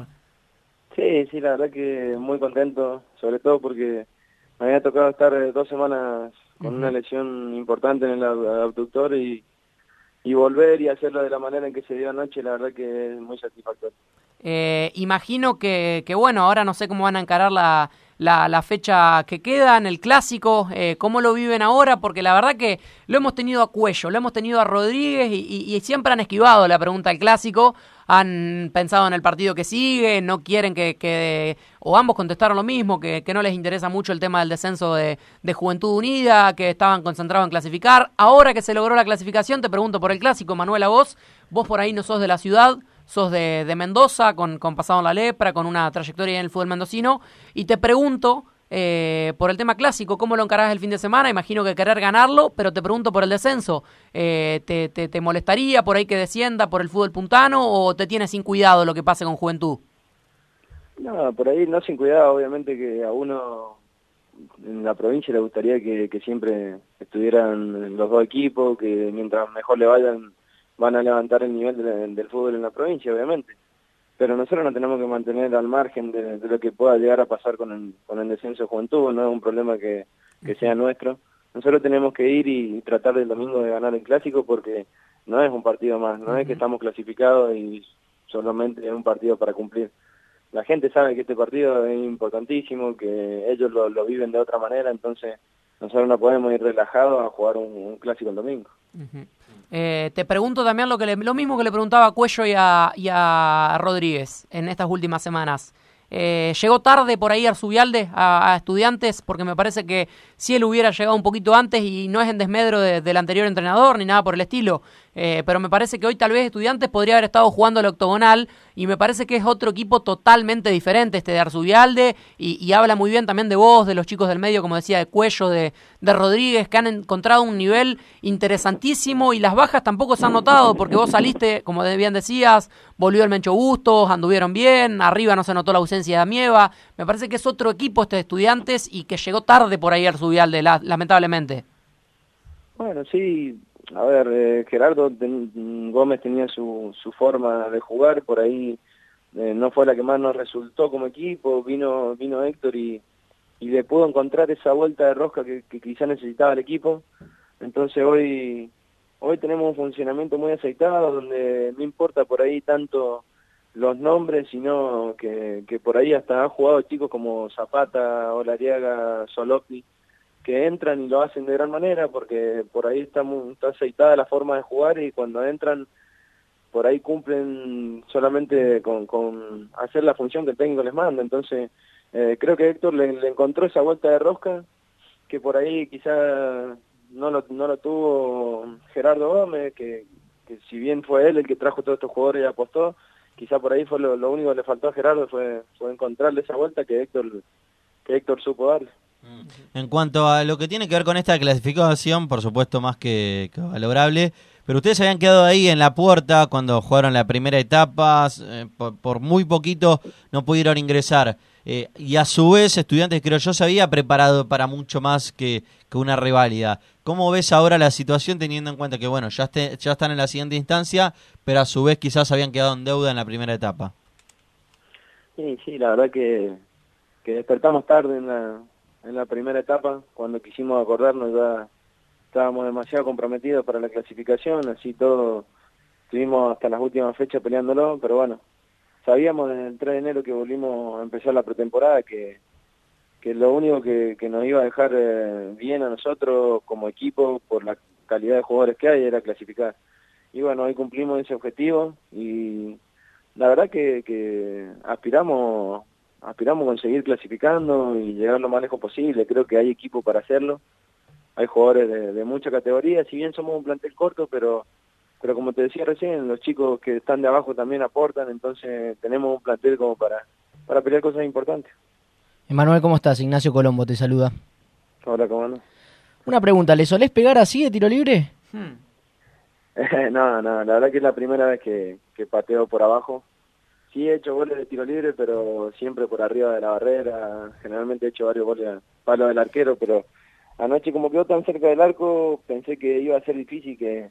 Speaker 13: Sí, sí, la verdad que muy contento, sobre todo porque me había tocado estar eh, dos semanas con una lesión importante en el ab- abductor y, y volver y hacerlo de la manera en que se dio anoche, la verdad que es muy satisfactorio.
Speaker 1: Eh, imagino que, que, bueno, ahora no sé cómo van a encarar la, la, la fecha que queda en el clásico, eh, cómo lo viven ahora, porque la verdad que lo hemos tenido a cuello, lo hemos tenido a Rodríguez y, siempre han esquivado la pregunta del clásico, han pensado en el partido que sigue, no quieren que, que o ambos contestaron lo mismo, que, que no les interesa mucho el tema del descenso de, de Juventud Unida, que estaban concentrados en clasificar. Ahora que se logró la clasificación, te pregunto por el clásico, Manuel, a vos, vos por ahí no sos de la ciudad, sos de, de Mendoza, con, con pasado en la lepra, con una trayectoria en el fútbol mendocino, y te pregunto eh, por el tema clásico, ¿cómo lo encarás el fin de semana? Imagino que querer ganarlo, pero te pregunto por el descenso, eh, ¿te, te, te molestaría por ahí que descienda por el fútbol puntano o te tienes sin cuidado lo que pase con Juventud?
Speaker 13: No, por ahí no sin cuidado, obviamente que a uno en la provincia le gustaría que, que siempre estuvieran los dos equipos, que mientras mejor le vayan van a levantar el nivel de- del fútbol en la provincia, obviamente. Pero nosotros nos tenemos que mantener al margen de, de lo que pueda llegar a pasar con el, con el descenso de juventud, no es un problema que, que sea nuestro. Nosotros tenemos que ir y tratar el domingo de ganar el clásico porque no es un partido más, no es que estamos clasificados y solamente es un partido para cumplir. La gente sabe que este partido es importantísimo, que ellos lo, lo viven de otra manera, entonces nosotros no podemos ir relajados a jugar un, un clásico el domingo.
Speaker 1: Eh, te pregunto también lo, que le- lo mismo que le preguntaba a Cuello y a, Rodríguez en estas últimas semanas. Eh, llegó tarde por ahí Arzubialde a, a estudiantes porque me parece que si él hubiera llegado un poquito antes y no es en desmedro de- del anterior entrenador ni nada por el estilo, eh, pero me parece que hoy tal vez estudiantes podría haber estado jugando el octogonal y me parece que es otro equipo totalmente diferente este de Arzubialde y, y habla muy bien también de vos, de los chicos del medio, como decía, de Cuello, de, de Rodríguez, que han encontrado un nivel interesantísimo y las bajas tampoco se han notado porque vos saliste, como bien decías, volvió el Mencho Bustos, anduvieron bien, arriba no se notó la ausencia de Amieva, me parece que es otro equipo este de estudiantes y que llegó tarde por ahí Arzubialde, la- lamentablemente.
Speaker 13: Bueno, sí, a ver, eh, Gerardo Gómez tenía su, su forma de jugar, por ahí eh, no fue la que más nos resultó como equipo, vino vino Héctor y, y le pudo encontrar esa vuelta de rosca que, que quizá necesitaba el equipo, entonces hoy hoy tenemos un funcionamiento muy aceitado, donde no importa por ahí tanto los nombres, sino que, que por ahí hasta han jugado chicos como Zapata, Olariaga, Solopti, que entran y lo hacen de gran manera porque por ahí está, muy, está aceitada la forma de jugar y cuando entran por ahí cumplen solamente con, hacer la función que el técnico les manda. Entonces eh, creo que Héctor le, encontró esa vuelta de rosca que por ahí quizá no lo, no lo tuvo Gerardo Gómez, que, que si bien fue él el que trajo todos estos jugadores y apostó, quizá por ahí fue lo, lo único que le faltó a Gerardo fue, fue encontrarle esa vuelta que Héctor, que Héctor supo darle.
Speaker 2: En cuanto a lo que tiene que ver con esta clasificación, por supuesto más que, valorable, pero ustedes habían quedado ahí en la puerta cuando jugaron la primera etapa, eh, por, muy poquito no pudieron ingresar. Eh, y a su vez, estudiantes creo yo se había preparado para mucho más que, una reválida. ¿Cómo ves ahora la situación teniendo en cuenta que bueno, ya, este- ya están en la siguiente instancia, pero a su vez quizás habían quedado en deuda en la primera etapa?
Speaker 13: Sí, sí, la verdad que, que despertamos tarde en la, en la primera etapa, cuando quisimos acordarnos ya estábamos demasiado comprometidos para la clasificación, así todo, estuvimos hasta las últimas fechas peleándolo, pero bueno, sabíamos desde el 3 de enero que volvimos a empezar la pretemporada que, que lo único que, que nos iba a dejar eh, bien a nosotros como equipo por la calidad de jugadores que hay era clasificar. Y bueno, hoy cumplimos ese objetivo y la verdad que, que aspiramos aspiramos a conseguir clasificando y llegar lo más lejos posible. Creo que hay equipo para hacerlo. Hay jugadores de, de mucha categoría, si bien somos un plantel corto, pero pero como te decía recién, los chicos que están de abajo también aportan, entonces tenemos un plantel como para, para pelear cosas importantes.
Speaker 3: Emanuel, ¿cómo estás? Ignacio Colombo te saluda.
Speaker 13: Hola, ¿cómo andas?
Speaker 3: Una pregunta, ¿le solés pegar así de tiro libre?
Speaker 13: no, no, la verdad que es la primera vez que, que pateo por abajo. Sí he hecho goles de tiro libre, pero siempre por arriba de la barrera. Generalmente he hecho varios goles a palo del arquero, pero anoche como quedó tan cerca del arco, pensé que iba a ser difícil que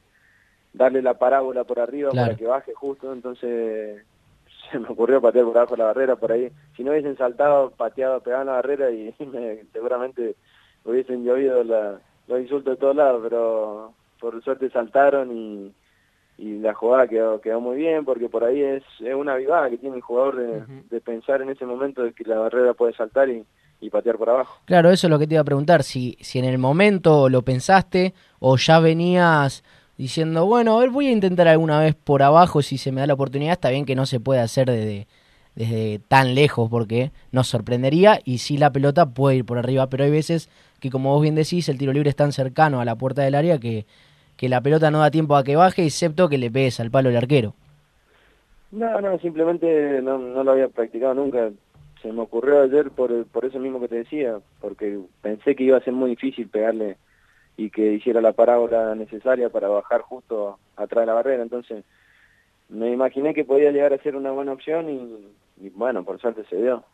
Speaker 13: darle la parábola por arriba
Speaker 3: Claro.
Speaker 13: para que baje justo, entonces se me ocurrió patear por abajo de la barrera por ahí. Si no hubiesen saltado, pateado, pegado en la barrera y me- seguramente hubiesen llovido la- los insultos de todos lados, pero por suerte saltaron y, y la jugada quedó, quedó muy bien porque por ahí es, es una vivada que tiene el jugador de, de pensar en ese momento de que la barrera puede saltar y, y patear por abajo.
Speaker 3: Claro, eso es lo que te iba a preguntar, si, si en el momento lo pensaste o ya venías diciendo, bueno, a ver, voy a intentar alguna vez por abajo si se me da la oportunidad, está bien que no se puede hacer desde, desde tan lejos porque nos sorprendería y sí la pelota puede ir por arriba, pero hay veces que como vos bien decís, el tiro libre es tan cercano a la puerta del área que, que la pelota no da tiempo a que baje, excepto que le pegues al palo del arquero.
Speaker 13: No, no, simplemente no, no lo había practicado nunca. Se me ocurrió ayer por, por eso mismo que te decía, porque pensé que iba a ser muy difícil pegarle y que hiciera la parábola necesaria para bajar justo atrás de la barrera. Entonces me imaginé que podía llegar a ser una buena opción y, y bueno, por suerte se dio.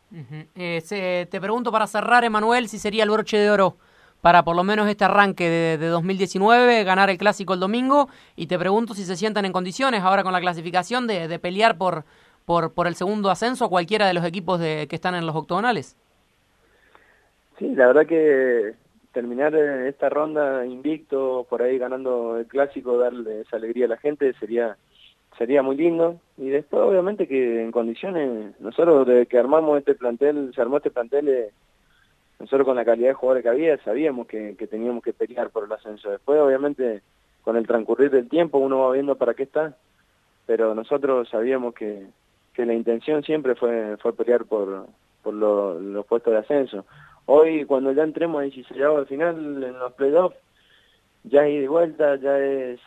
Speaker 1: Eh, se- te pregunto para cerrar, Emanuel, si sería el broche de oro para por lo menos este arranque de, de 2019, ganar el clásico el domingo, y te pregunto si se sientan en condiciones ahora con la clasificación de, de pelear por, por, por el segundo ascenso a cualquiera de los equipos de, que están en los octogonales.
Speaker 13: Sí, la verdad que terminar esta ronda invicto, por ahí ganando el clásico, darle esa alegría a la gente sería sería muy lindo. Y después, obviamente, que en condiciones, nosotros desde que armamos este plantel, se armó este plantel, eh, nosotros con la calidad de jugadores que había, sabíamos que, teníamos que pelear por el ascenso. Después, obviamente, con el transcurrir del tiempo, uno va viendo para qué está, pero nosotros sabíamos que, que la intención siempre fue, fue pelear por, por lo- los puestos de ascenso. Hoy, cuando ya entremos a 16 al final en los playoffs, ya es y vuelta, ya es,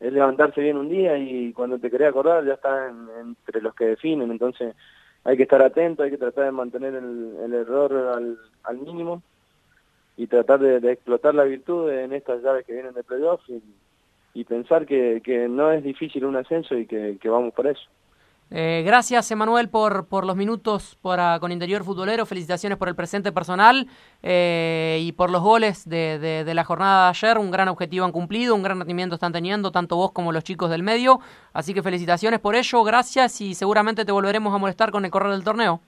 Speaker 13: es levantarse bien un día y cuando te querés acordar ya está en- entre los que definen. Entonces hay que estar atento, hay que tratar de mantener el, error al, mínimo y tratar de, explotar la virtud en estas llaves que vienen de playoffs y, pensar que, no es difícil un ascenso y que vamos por eso.
Speaker 1: Eh, gracias, Emanuel, por, por los minutos para, con Interior Futbolero. Felicitaciones por el presente personal eh, y por los goles de, de- de la jornada de ayer. Un gran objetivo han cumplido, un gran rendimiento están teniendo, tanto vos como los chicos del medio. Así que felicitaciones por ello, gracias y seguramente te volveremos a molestar con el correr del torneo.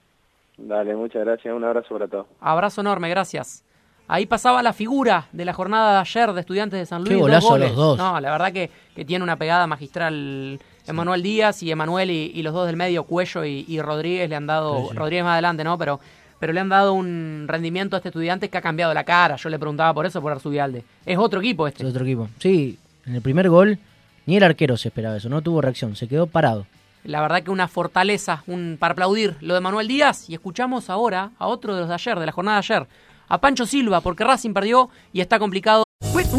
Speaker 13: Dale, muchas gracias, un abrazo para todos.
Speaker 1: Abrazo enorme, gracias. Ahí pasaba la figura de la jornada de ayer de Estudiantes de San Luis.
Speaker 3: Qué
Speaker 1: dos
Speaker 3: golazo
Speaker 1: goles.
Speaker 3: los dos.
Speaker 1: No, la verdad que, que tiene una pegada magistral Emanuel Díaz y Emanuel y, y los dos del medio, Cuello y, y Rodríguez, le han dado. Rodríguez más adelante, ¿no? Pero, pero le han dado un rendimiento a este estudiante que ha cambiado la cara. Yo le preguntaba por eso, por Arzubialde. Es otro equipo este.
Speaker 3: Es otro equipo. Sí, en el primer gol ni el arquero se esperaba eso, no tuvo reacción, se quedó parado.
Speaker 1: La verdad que una fortaleza un, para aplaudir lo de Manuel Díaz. Y escuchamos ahora a otro de los de ayer, de la jornada de ayer, a Pancho Silva, porque Racing perdió y está complicado.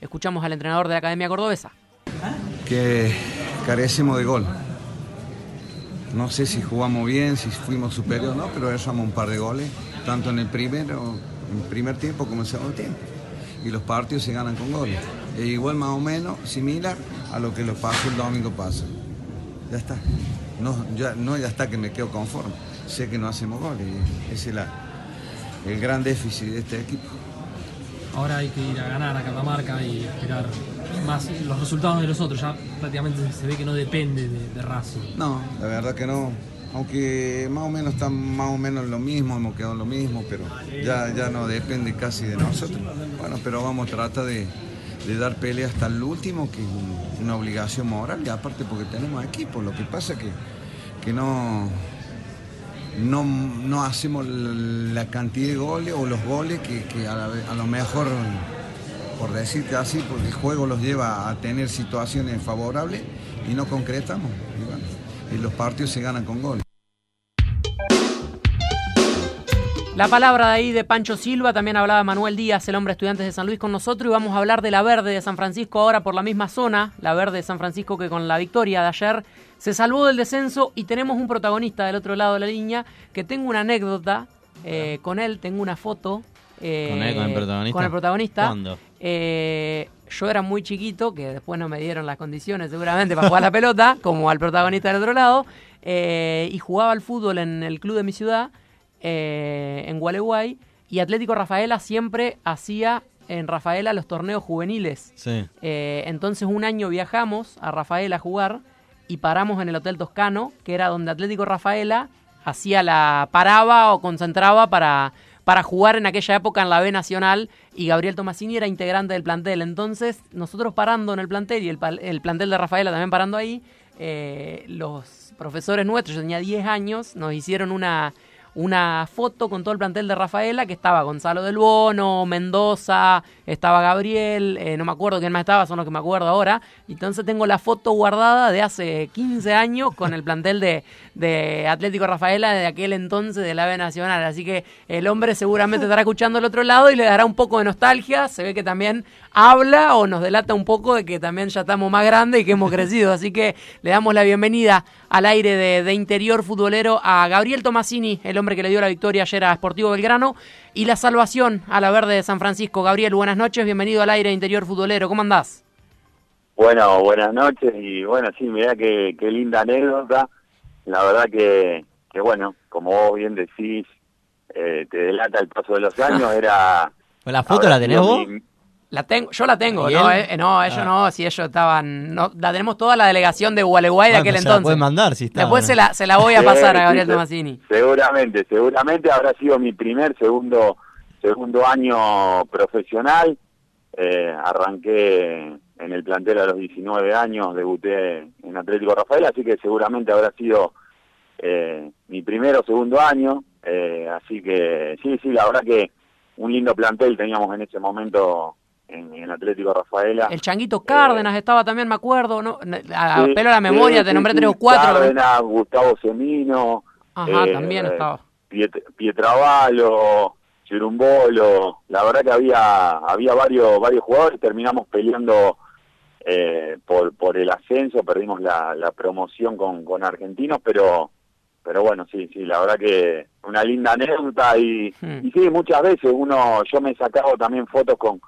Speaker 1: Escuchamos al entrenador de la Academia Cordobesa.
Speaker 14: que carecemos de gol. No sé si jugamos bien, si fuimos superior, no, pero erramos un par de goles, tanto en el primero, en primer tiempo como en el segundo tiempo. Y los partidos se ganan con goles. E igual más o menos similar a lo que lo pasó el domingo pasa. Ya está. No, ya, no, ya está que me quedo conforme. Sé que no hacemos goles ese es la- el gran déficit de este equipo.
Speaker 15: Ahora hay que ir a ganar a Catamarca y esperar más los resultados de los otros. Ya prácticamente se ve que no depende de, de Racing.
Speaker 14: No, la verdad que no. Aunque más o menos están más o menos lo mismo, hemos quedado lo mismo, pero ya, ya no depende casi de nosotros. Bueno, pero vamos a tratar de, de dar pelea hasta el último, que es una obligación moral, y aparte porque tenemos equipo. Lo que pasa es que, que no, no, no hacemos la cantidad de goles o los goles que, a, lo mejor, por decirte así, porque el juego los lleva a tener situaciones favorables y no concretamos. Y los partidos se ganan con goles.
Speaker 1: La palabra de ahí de Pancho Silva, también hablaba Manuel Díaz, el hombre estudiantes de San Luis con nosotros y vamos a hablar de la verde de San Francisco ahora por la misma zona, la verde de San Francisco que con la victoria de ayer se salvó del descenso y tenemos un protagonista del otro lado de la línea que tengo una anécdota eh, con él, tengo una foto. Eh,
Speaker 2: ¿Con él, con el protagonista?
Speaker 1: Con el protagonista.
Speaker 2: ¿Cuándo?
Speaker 1: Eh, yo era muy chiquito, que después no me dieron las condiciones seguramente para jugar la pelota, como al protagonista del otro lado, y jugaba al fútbol en el club de mi ciudad eh, en Gualeguay y Atlético Rafaela siempre hacía en Rafaela los torneos juveniles.
Speaker 2: Sí.
Speaker 1: Eh, entonces un año viajamos a Rafaela a jugar y paramos en el Hotel Toscano, que era donde Atlético Rafaela hacía la paraba o concentraba para, para jugar en aquella época en la B Nacional y Gabriel Tomasini era integrante del plantel. Entonces nosotros parando en el plantel y el, el plantel de Rafaela también parando ahí, eh, los profesores nuestros, yo tenía 10 años, nos hicieron una una foto con todo el plantel de Rafaela, que estaba Gonzalo del Bono, Mendoza, estaba Gabriel, eh, no me acuerdo quién más estaba, son los que me acuerdo ahora. Entonces tengo la foto guardada de hace 15 años con el plantel de, de Atlético Rafaela de aquel entonces de la Nacional. Así que el hombre seguramente estará escuchando al otro lado y le dará un poco de nostalgia. Se ve que también habla o nos delata un poco de que también ya estamos más grandes y que hemos crecido. Así que le damos la bienvenida al aire de, de, interior futbolero a Gabriel Tomasini, el hombre que le dio la victoria ayer a Sportivo Belgrano, y la salvación a la verde de San Francisco. Gabriel, buenas noches, bienvenido al aire de interior futbolero. ¿Cómo andás?
Speaker 16: Bueno, buenas noches y bueno, sí, mirá qué, qué linda anécdota. La verdad que, que bueno, como vos bien decís, eh, te delata el paso de los años, era...
Speaker 2: ¿La foto la tenés vos? Mi,
Speaker 1: la tengo, yo la tengo, no, eh, no, ellos ah. no, si ellos estaban, no, la tenemos toda la delegación de Gualeguay de aquel
Speaker 2: se
Speaker 1: entonces.
Speaker 2: La pueden mandar si está.
Speaker 1: Después se la, se la voy a pasar a Gabriel Tomasini.
Speaker 16: Seguramente, seguramente habrá sido mi primer, segundo, segundo año profesional. Eh, arranqué en el plantel a los 19 años, debuté en Atlético Rafael, así que seguramente habrá sido eh, mi primero o segundo año. Eh, así que sí, sí, la verdad que un lindo plantel teníamos en ese momento en, en, Atlético Rafaela.
Speaker 1: El Changuito Cárdenas eh, estaba también, me acuerdo, ¿no? A, sí, pelo a la memoria, sí, te nombré sí, tres o cuatro.
Speaker 16: Cárdenas, Gustavo Semino.
Speaker 1: Ajá, eh, también estaba.
Speaker 16: Piet, Pietravalo, Chirumbolo. La verdad que había había varios varios jugadores, terminamos peleando eh, por por el ascenso, perdimos la, la promoción con, con Argentinos, pero pero bueno, sí, sí, la verdad que una linda anécdota y, hmm. y sí, muchas veces uno, yo me he sacado también fotos con,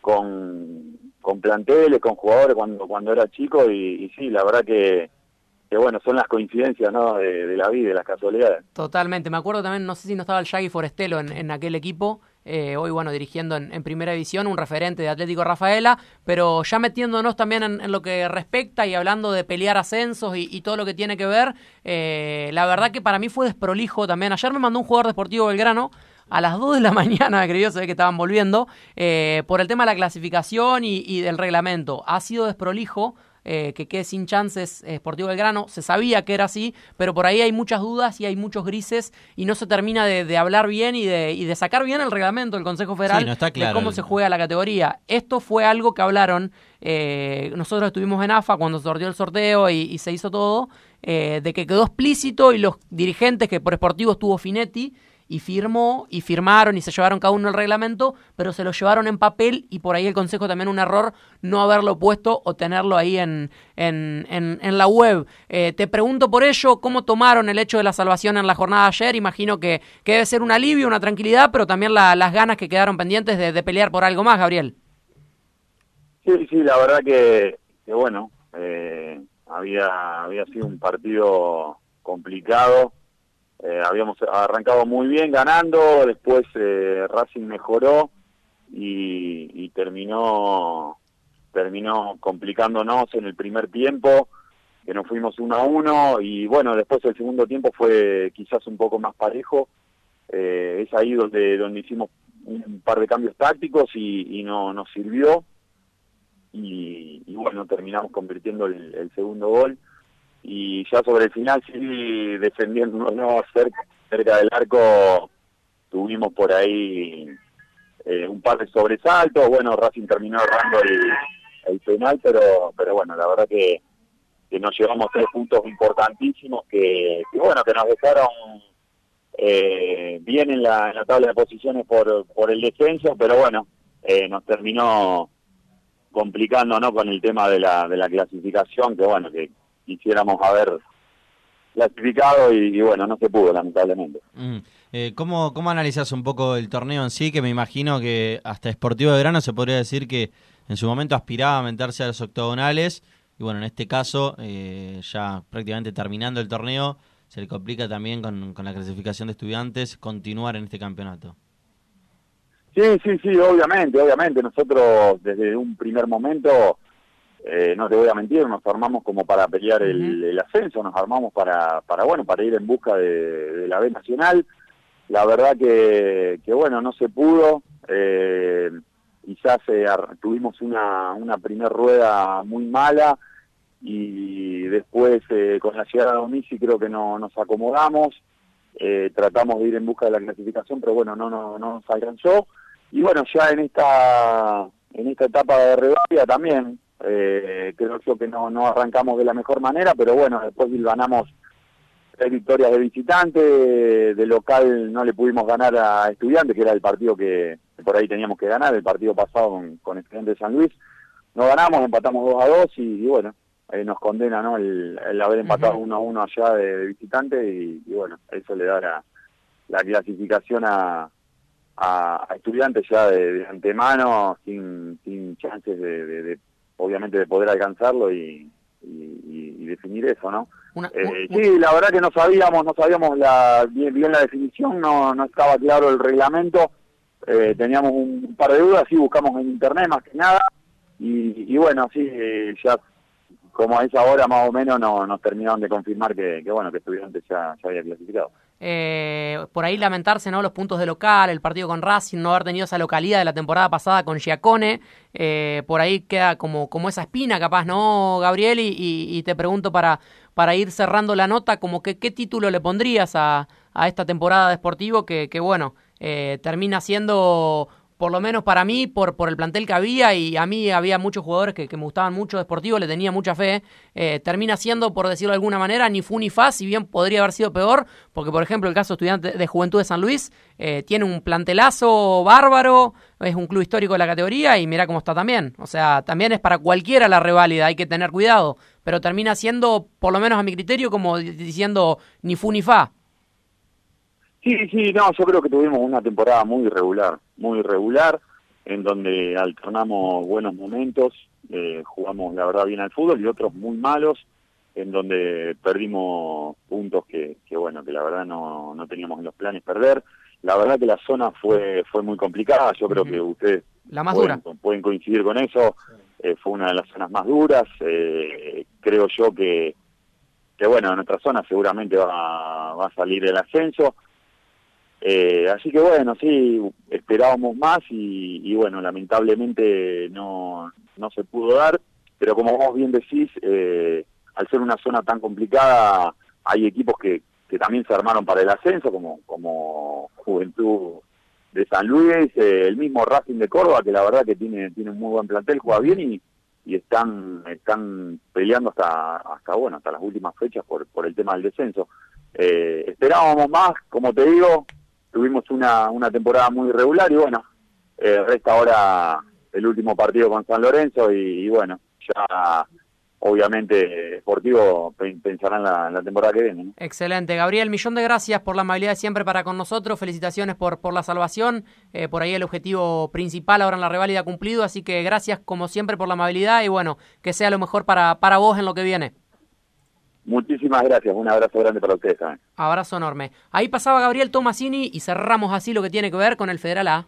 Speaker 16: con, con planteles, con jugadores cuando, cuando era chico y, y sí, la verdad que, que bueno, son las coincidencias ¿no? de, de, la vida, de las casualidades.
Speaker 1: Totalmente, me acuerdo también, no sé si no estaba el Shaggy Forestelo en, en aquel equipo, eh, hoy bueno, dirigiendo en, en, primera división, un referente de Atlético Rafaela, pero ya metiéndonos también en, en lo que respecta y hablando de pelear ascensos y, y todo lo que tiene que ver, eh, la verdad que para mí fue desprolijo también. Ayer me mandó un jugador deportivo Belgrano, a las 2 de la mañana, creo, se ve que estaban volviendo, eh, por el tema de la clasificación y, y del reglamento. Ha sido desprolijo, eh, que quede sin chances eh, Sportivo Belgrano. Se sabía que era así, pero por ahí hay muchas dudas y hay muchos grises y no se termina de, de hablar bien y de, y de, sacar bien el reglamento del Consejo Federal
Speaker 2: sí, no está claro.
Speaker 1: de cómo se juega la categoría. Esto fue algo que hablaron, eh, nosotros estuvimos en AFA cuando se sorteó el sorteo y, y se hizo todo, eh, de que quedó explícito y los dirigentes que por Sportivo estuvo Finetti, y firmó y firmaron y se llevaron cada uno el reglamento, pero se lo llevaron en papel y por ahí el Consejo también un error no haberlo puesto o tenerlo ahí en, en, en, en la web. Eh, te pregunto por ello, ¿cómo tomaron el hecho de la salvación en la jornada de ayer? Imagino que, que debe ser un alivio, una tranquilidad, pero también la, las ganas que quedaron pendientes de, de, pelear por algo más, Gabriel.
Speaker 16: Sí, sí, la verdad que, que bueno, eh, había, había sido un partido complicado eh, habíamos arrancado muy bien ganando, después eh, Racing mejoró y, y, terminó terminó complicándonos en el primer tiempo, que nos fuimos uno a uno y bueno, después el segundo tiempo fue quizás un poco más parejo, eh, es ahí donde, donde hicimos un par de cambios tácticos y, no nos sirvió. y, y bueno, terminamos convirtiendo el, el segundo gol y ya sobre el final sí defendiéndonos cerca, cerca del arco tuvimos por ahí eh, un par de sobresaltos, bueno, Racing terminó errando el, el penal, pero pero bueno, la verdad que, nos llevamos tres puntos importantísimos que, que bueno, que nos dejaron eh, bien en la, en la tabla de posiciones por, por el descenso, pero bueno, eh, nos terminó complicando ¿no? con el tema de la, de la clasificación, que bueno, que quisiéramos haber clasificado y, y bueno, no se pudo lamentablemente.
Speaker 2: Mm. Eh, ¿cómo, ¿Cómo analizas un poco el torneo en sí? Que me imagino que hasta Sportivo de Grano se podría decir que en su momento aspiraba a meterse a los octogonales y bueno, en este caso, eh, ya prácticamente terminando el torneo, se le complica también con, con la clasificación de estudiantes continuar en este campeonato.
Speaker 16: Sí, sí, sí, obviamente, obviamente. Nosotros desde un primer momento, eh, no te voy a mentir, nos armamos como para pelear el, el ascenso, nos armamos para, para, bueno, para ir en busca de, de la B Nacional. La verdad que, que bueno, no se pudo. Eh, quizás eh, tuvimos una, una primera rueda muy mala y después eh, con la llegada de Domisi creo que no nos acomodamos. Tratamos de ir en busca de la clasificación, pero bueno, no, no, no nos alcanzó. Y bueno, ya en esta en esta etapa de revalida también, eh, creo yo que no, no arrancamos de la mejor manera, pero bueno, después ganamos tres victorias de visitante, de local no le pudimos ganar a Estudiantes, que era el partido que por ahí teníamos que ganar, el partido pasado con, con Estudiantes de San Luis. No ganamos, empatamos 2 a 2 y, y bueno, eh, nos condena ¿no? el, el haber empatado 1 a 1 allá de, de visitante y, y, bueno, eso le da la, la clasificación a, a, a estudiantes ya de, de, antemano, sin, sin chances de, obviamente de poder alcanzarlo y, y, y definir eso, ¿no?
Speaker 1: Una,
Speaker 16: eh, una... Sí, la verdad que no sabíamos, no sabíamos la, bien, bien la definición, no, no estaba claro el reglamento, eh, teníamos un par de dudas, sí buscamos en internet más que nada, y, y bueno, sí, eh, ya como a esa hora más o menos no, nos terminaron de confirmar que, que bueno, que estudiantes ya, ya había clasificado.
Speaker 1: Eh, por ahí lamentarse no los puntos de local, el partido con Racing, no haber tenido esa localidad de la temporada pasada con Giacone, eh, por ahí queda como, como esa espina capaz, ¿no, Gabriel? Y, te pregunto para, para ir cerrando la nota, como que qué título le pondrías a, a esta temporada de Sportivo que, que bueno, eh, termina siendo por lo menos para mí, por, por el plantel que había, y a mí había muchos jugadores que, me gustaban mucho de Sportivo, le tenía mucha fe, eh, termina siendo, por decirlo de alguna manera, ni fu ni fa, si bien podría haber sido peor, porque por ejemplo el caso estudiante de Juventud de San Luis eh, tiene un plantelazo bárbaro, es un club histórico de la categoría y mira cómo está también. O sea, también es para cualquiera la reválida, hay que tener cuidado, pero termina siendo, por lo menos a mi criterio, como diciendo ni fu ni fa.
Speaker 16: Sí, sí, no, yo creo que tuvimos una temporada muy irregular, muy irregular, en donde alternamos buenos momentos, eh, jugamos la verdad bien al fútbol y otros muy malos, en donde perdimos puntos que, que bueno, que la verdad no, no teníamos en los planes perder. La verdad que la zona fue fue muy complicada, yo creo uh -huh. que ustedes
Speaker 1: la más
Speaker 16: pueden,
Speaker 1: dura.
Speaker 16: pueden coincidir con eso, eh, fue una de las zonas más duras, eh, creo yo que, que bueno, nuestra zona seguramente va, va a salir el ascenso, eh, así que bueno, sí, esperábamos más y, y, bueno, lamentablemente no, no se pudo dar, pero como vos bien decís, eh, al ser una zona tan complicada, hay equipos que, que también se armaron para el ascenso, como, como Juventud de San Luis, eh, el mismo Racing de Córdoba, que la verdad que tiene, tiene un muy buen plantel, juega bien y, y están, están peleando hasta, hasta bueno, hasta las últimas fechas por, por el tema del descenso. Eh, esperábamos más, como te digo, tuvimos una, una temporada muy irregular y bueno, eh, resta ahora el último partido con San Lorenzo y, bueno, ya obviamente Sportivo pensará en la, temporada que viene.
Speaker 1: Excelente. Gabriel, millón de gracias por la amabilidad de siempre para con nosotros. Felicitaciones por, por la salvación. Eh, por ahí el objetivo principal ahora en la reválida cumplido. Así que gracias como siempre por la amabilidad y bueno, que sea lo mejor para, para vos en lo que viene.
Speaker 16: Muchísimas gracias, un abrazo grande para ustedes también.
Speaker 1: Abrazo enorme. Ahí pasaba Gabriel Tomasini y cerramos así lo que tiene que ver con el Federal A.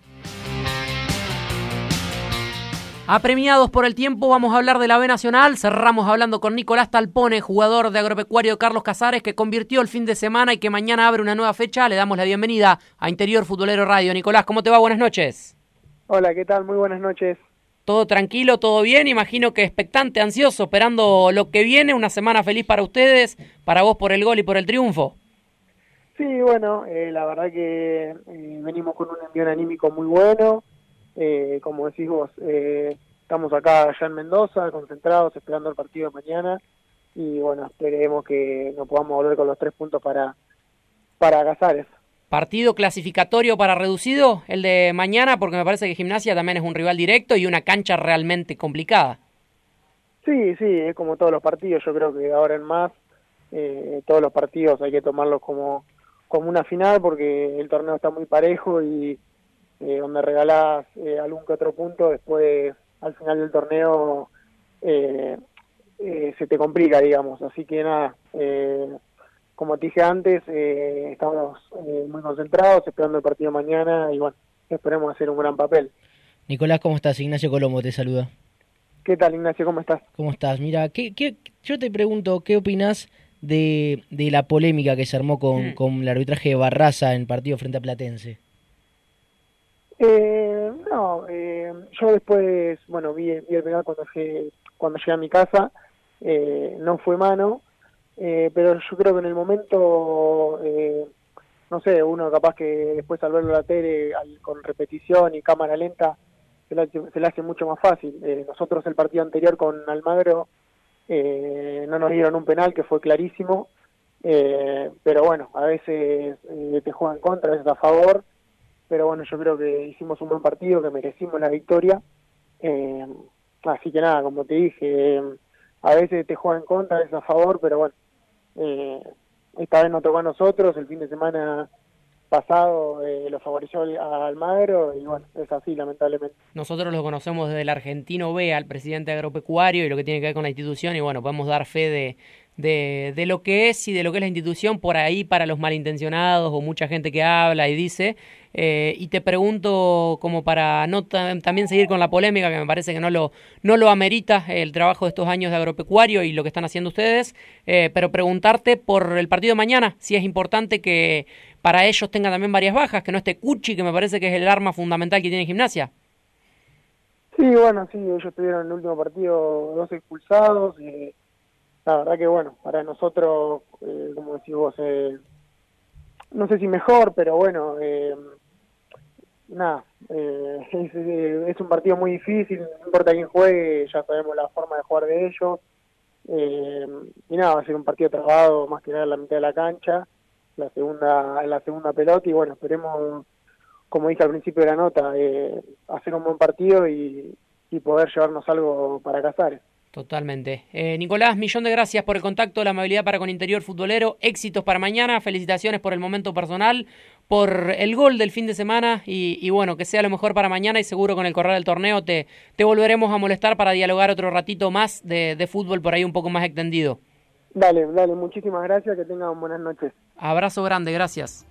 Speaker 1: Apremiados por el tiempo, vamos a hablar de la B Nacional. Cerramos hablando con Nicolás Talpone, jugador de agropecuario Carlos Casares, que convirtió el fin de semana y que mañana abre una nueva fecha. Le damos la bienvenida a Interior Futbolero Radio. Nicolás, ¿cómo te va? Buenas noches.
Speaker 17: Hola, ¿qué tal? Muy buenas noches.
Speaker 1: Todo tranquilo, todo bien, imagino que expectante, ansioso, esperando lo que viene, una semana feliz para ustedes, para vos por el gol y por el triunfo.
Speaker 17: Sí, bueno, eh, la verdad que eh, venimos con un envío anímico muy bueno, eh, como decís vos, eh, estamos acá ya en Mendoza, concentrados, esperando el partido de mañana, y bueno, esperemos que nos podamos volver con los tres puntos para, para Casares.
Speaker 1: Partido clasificatorio para reducido, el de mañana, porque me parece que Gimnasia también es un rival directo y una cancha realmente complicada.
Speaker 17: Sí, sí, es como todos los partidos, yo creo que ahora en más, eh, todos los partidos hay que tomarlos como, como una final porque el torneo está muy parejo y eh, donde regalás eh, algún que otro punto, después al final del torneo eh, se te complica, digamos. Así que nada, eh, como te dije antes, eh, estamos eh, muy concentrados, esperando el partido mañana y bueno, esperemos hacer un gran papel.
Speaker 3: Nicolás, ¿cómo estás? Ignacio Colombo te saluda.
Speaker 17: ¿Qué tal, Ignacio? ¿Cómo estás?
Speaker 3: ¿Cómo estás? Mira, ¿qué, qué, yo te pregunto, ¿qué opinas de, de la polémica que se armó con,
Speaker 17: Mm.
Speaker 3: con el arbitraje de Barraza en partido frente a Platense?
Speaker 17: Eh, no, eh, yo después, bueno, vi, vi el penal cuando llegué, cuando llegué a mi casa, eh, no fue mano, eh, pero yo creo que en el momento, eh, no sé, uno capaz que después al verlo en la tele al- con repetición y cámara lenta, se le, hace- hace mucho más fácil. Eh, nosotros el partido anterior con Almagro eh, no nos dieron un penal que fue clarísimo, eh, pero bueno, a veces eh, te juegan contra, a veces a favor, pero bueno, yo creo que hicimos un buen partido, que merecimos la victoria. Así que nada, como te dije, a veces te juegan contra, a veces a favor, pero bueno, eh, esta vez nos tocó a nosotros, el fin de semana pasado eh, lo favoreció a Almagro y bueno, es así lamentablemente.
Speaker 1: Nosotros lo conocemos desde el argentino B al presidente agropecuario y lo que tiene que ver con la institución y bueno, podemos dar fe de, de lo que es y de lo que es la institución por ahí para los malintencionados o mucha gente que habla y dice. Eh, y te pregunto como para no ta- también seguir con la polémica que me parece que no lo, no lo amerita el trabajo de estos años de agropecuario y lo que están haciendo ustedes, eh, pero preguntarte por el partido de mañana, si es importante que para ellos tenga también varias bajas, que no esté Cuchi, que me parece que es el arma fundamental que tiene gimnasia.
Speaker 17: Sí, bueno, sí, ellos tuvieron el último partido dos expulsados. eh, la verdad que, bueno, para nosotros, eh, como decís vos, eh, no sé si mejor, pero bueno, nada, eh, es, eh, es un partido muy difícil, no importa quién juegue, ya sabemos la forma de jugar de ellos. eh, y nada, va a ser un partido trabado más que nada en la mitad de la cancha, la segunda, en la segunda pelota, y bueno, esperemos como dije al principio de la nota, eh, hacer un buen partido y, y poder llevarnos algo para Casares.
Speaker 1: Totalmente. Eh, Nicolás, millón de gracias por el contacto, la amabilidad para con Interior Futbolero, éxitos para mañana, felicitaciones por el momento personal, por el gol del fin de semana y, y bueno, que sea lo mejor para mañana y seguro con el correr del torneo te, te volveremos a molestar para dialogar otro ratito más de, de fútbol por ahí un poco más extendido.
Speaker 17: Dale, dale, muchísimas gracias, que tengan buenas noches.
Speaker 1: Abrazo grande, gracias.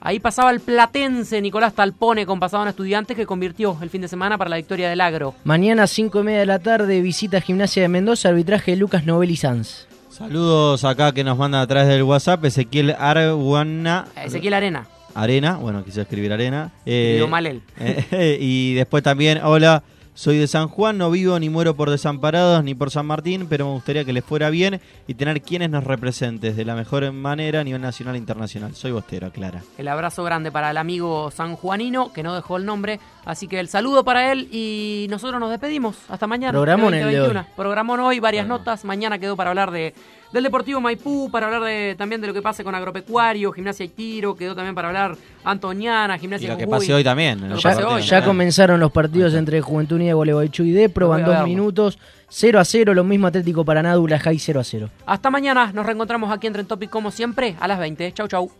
Speaker 1: Ahí pasaba el platense Nicolás Talpone con pasado en estudiantes que convirtió el fin de semana para la victoria del agro.
Speaker 3: Mañana, 5 y media de la tarde, visita Gimnasia de Mendoza, arbitraje de Lucas Novelli Sanz.
Speaker 2: Saludos acá que nos mandan a través del WhatsApp, Ezequiel Arguana.
Speaker 1: Ezequiel Arena.
Speaker 2: Arena, bueno, quise escribir Arena. Eh,
Speaker 1: mal él.
Speaker 2: eh, y después también, hola, soy de San Juan, no vivo ni muero por desamparados ni por San Martín, pero me gustaría que les fuera bien y tener quienes nos representen de la mejor manera a nivel nacional e internacional. Soy Bostero, Clara.
Speaker 1: El abrazo grande para el amigo sanjuanino, que no dejó el nombre. Así que el saludo para él y nosotros nos despedimos. Hasta mañana.
Speaker 3: Programón el de
Speaker 1: 2021. Programón hoy, varias notas. Mañana quedó para hablar de del Deportivo Maipú, para hablar de, también de lo que pase con Agropecuario, Gimnasia y Tiro. Quedó también para hablar Antoniana, Gimnasia
Speaker 2: Y lo que pase hoy también.
Speaker 1: Lo hoy.
Speaker 3: Ya comenzaron los partidos entre Juventud Unida, Gualeguaychú y Depro, van dos minutos, 0 a 0, lo mismo Atlético Paraná, Dulajay 0 a 0.
Speaker 1: Hasta mañana. Nos reencontramos aquí en Tren Topic como siempre a las 20. Chau, chau.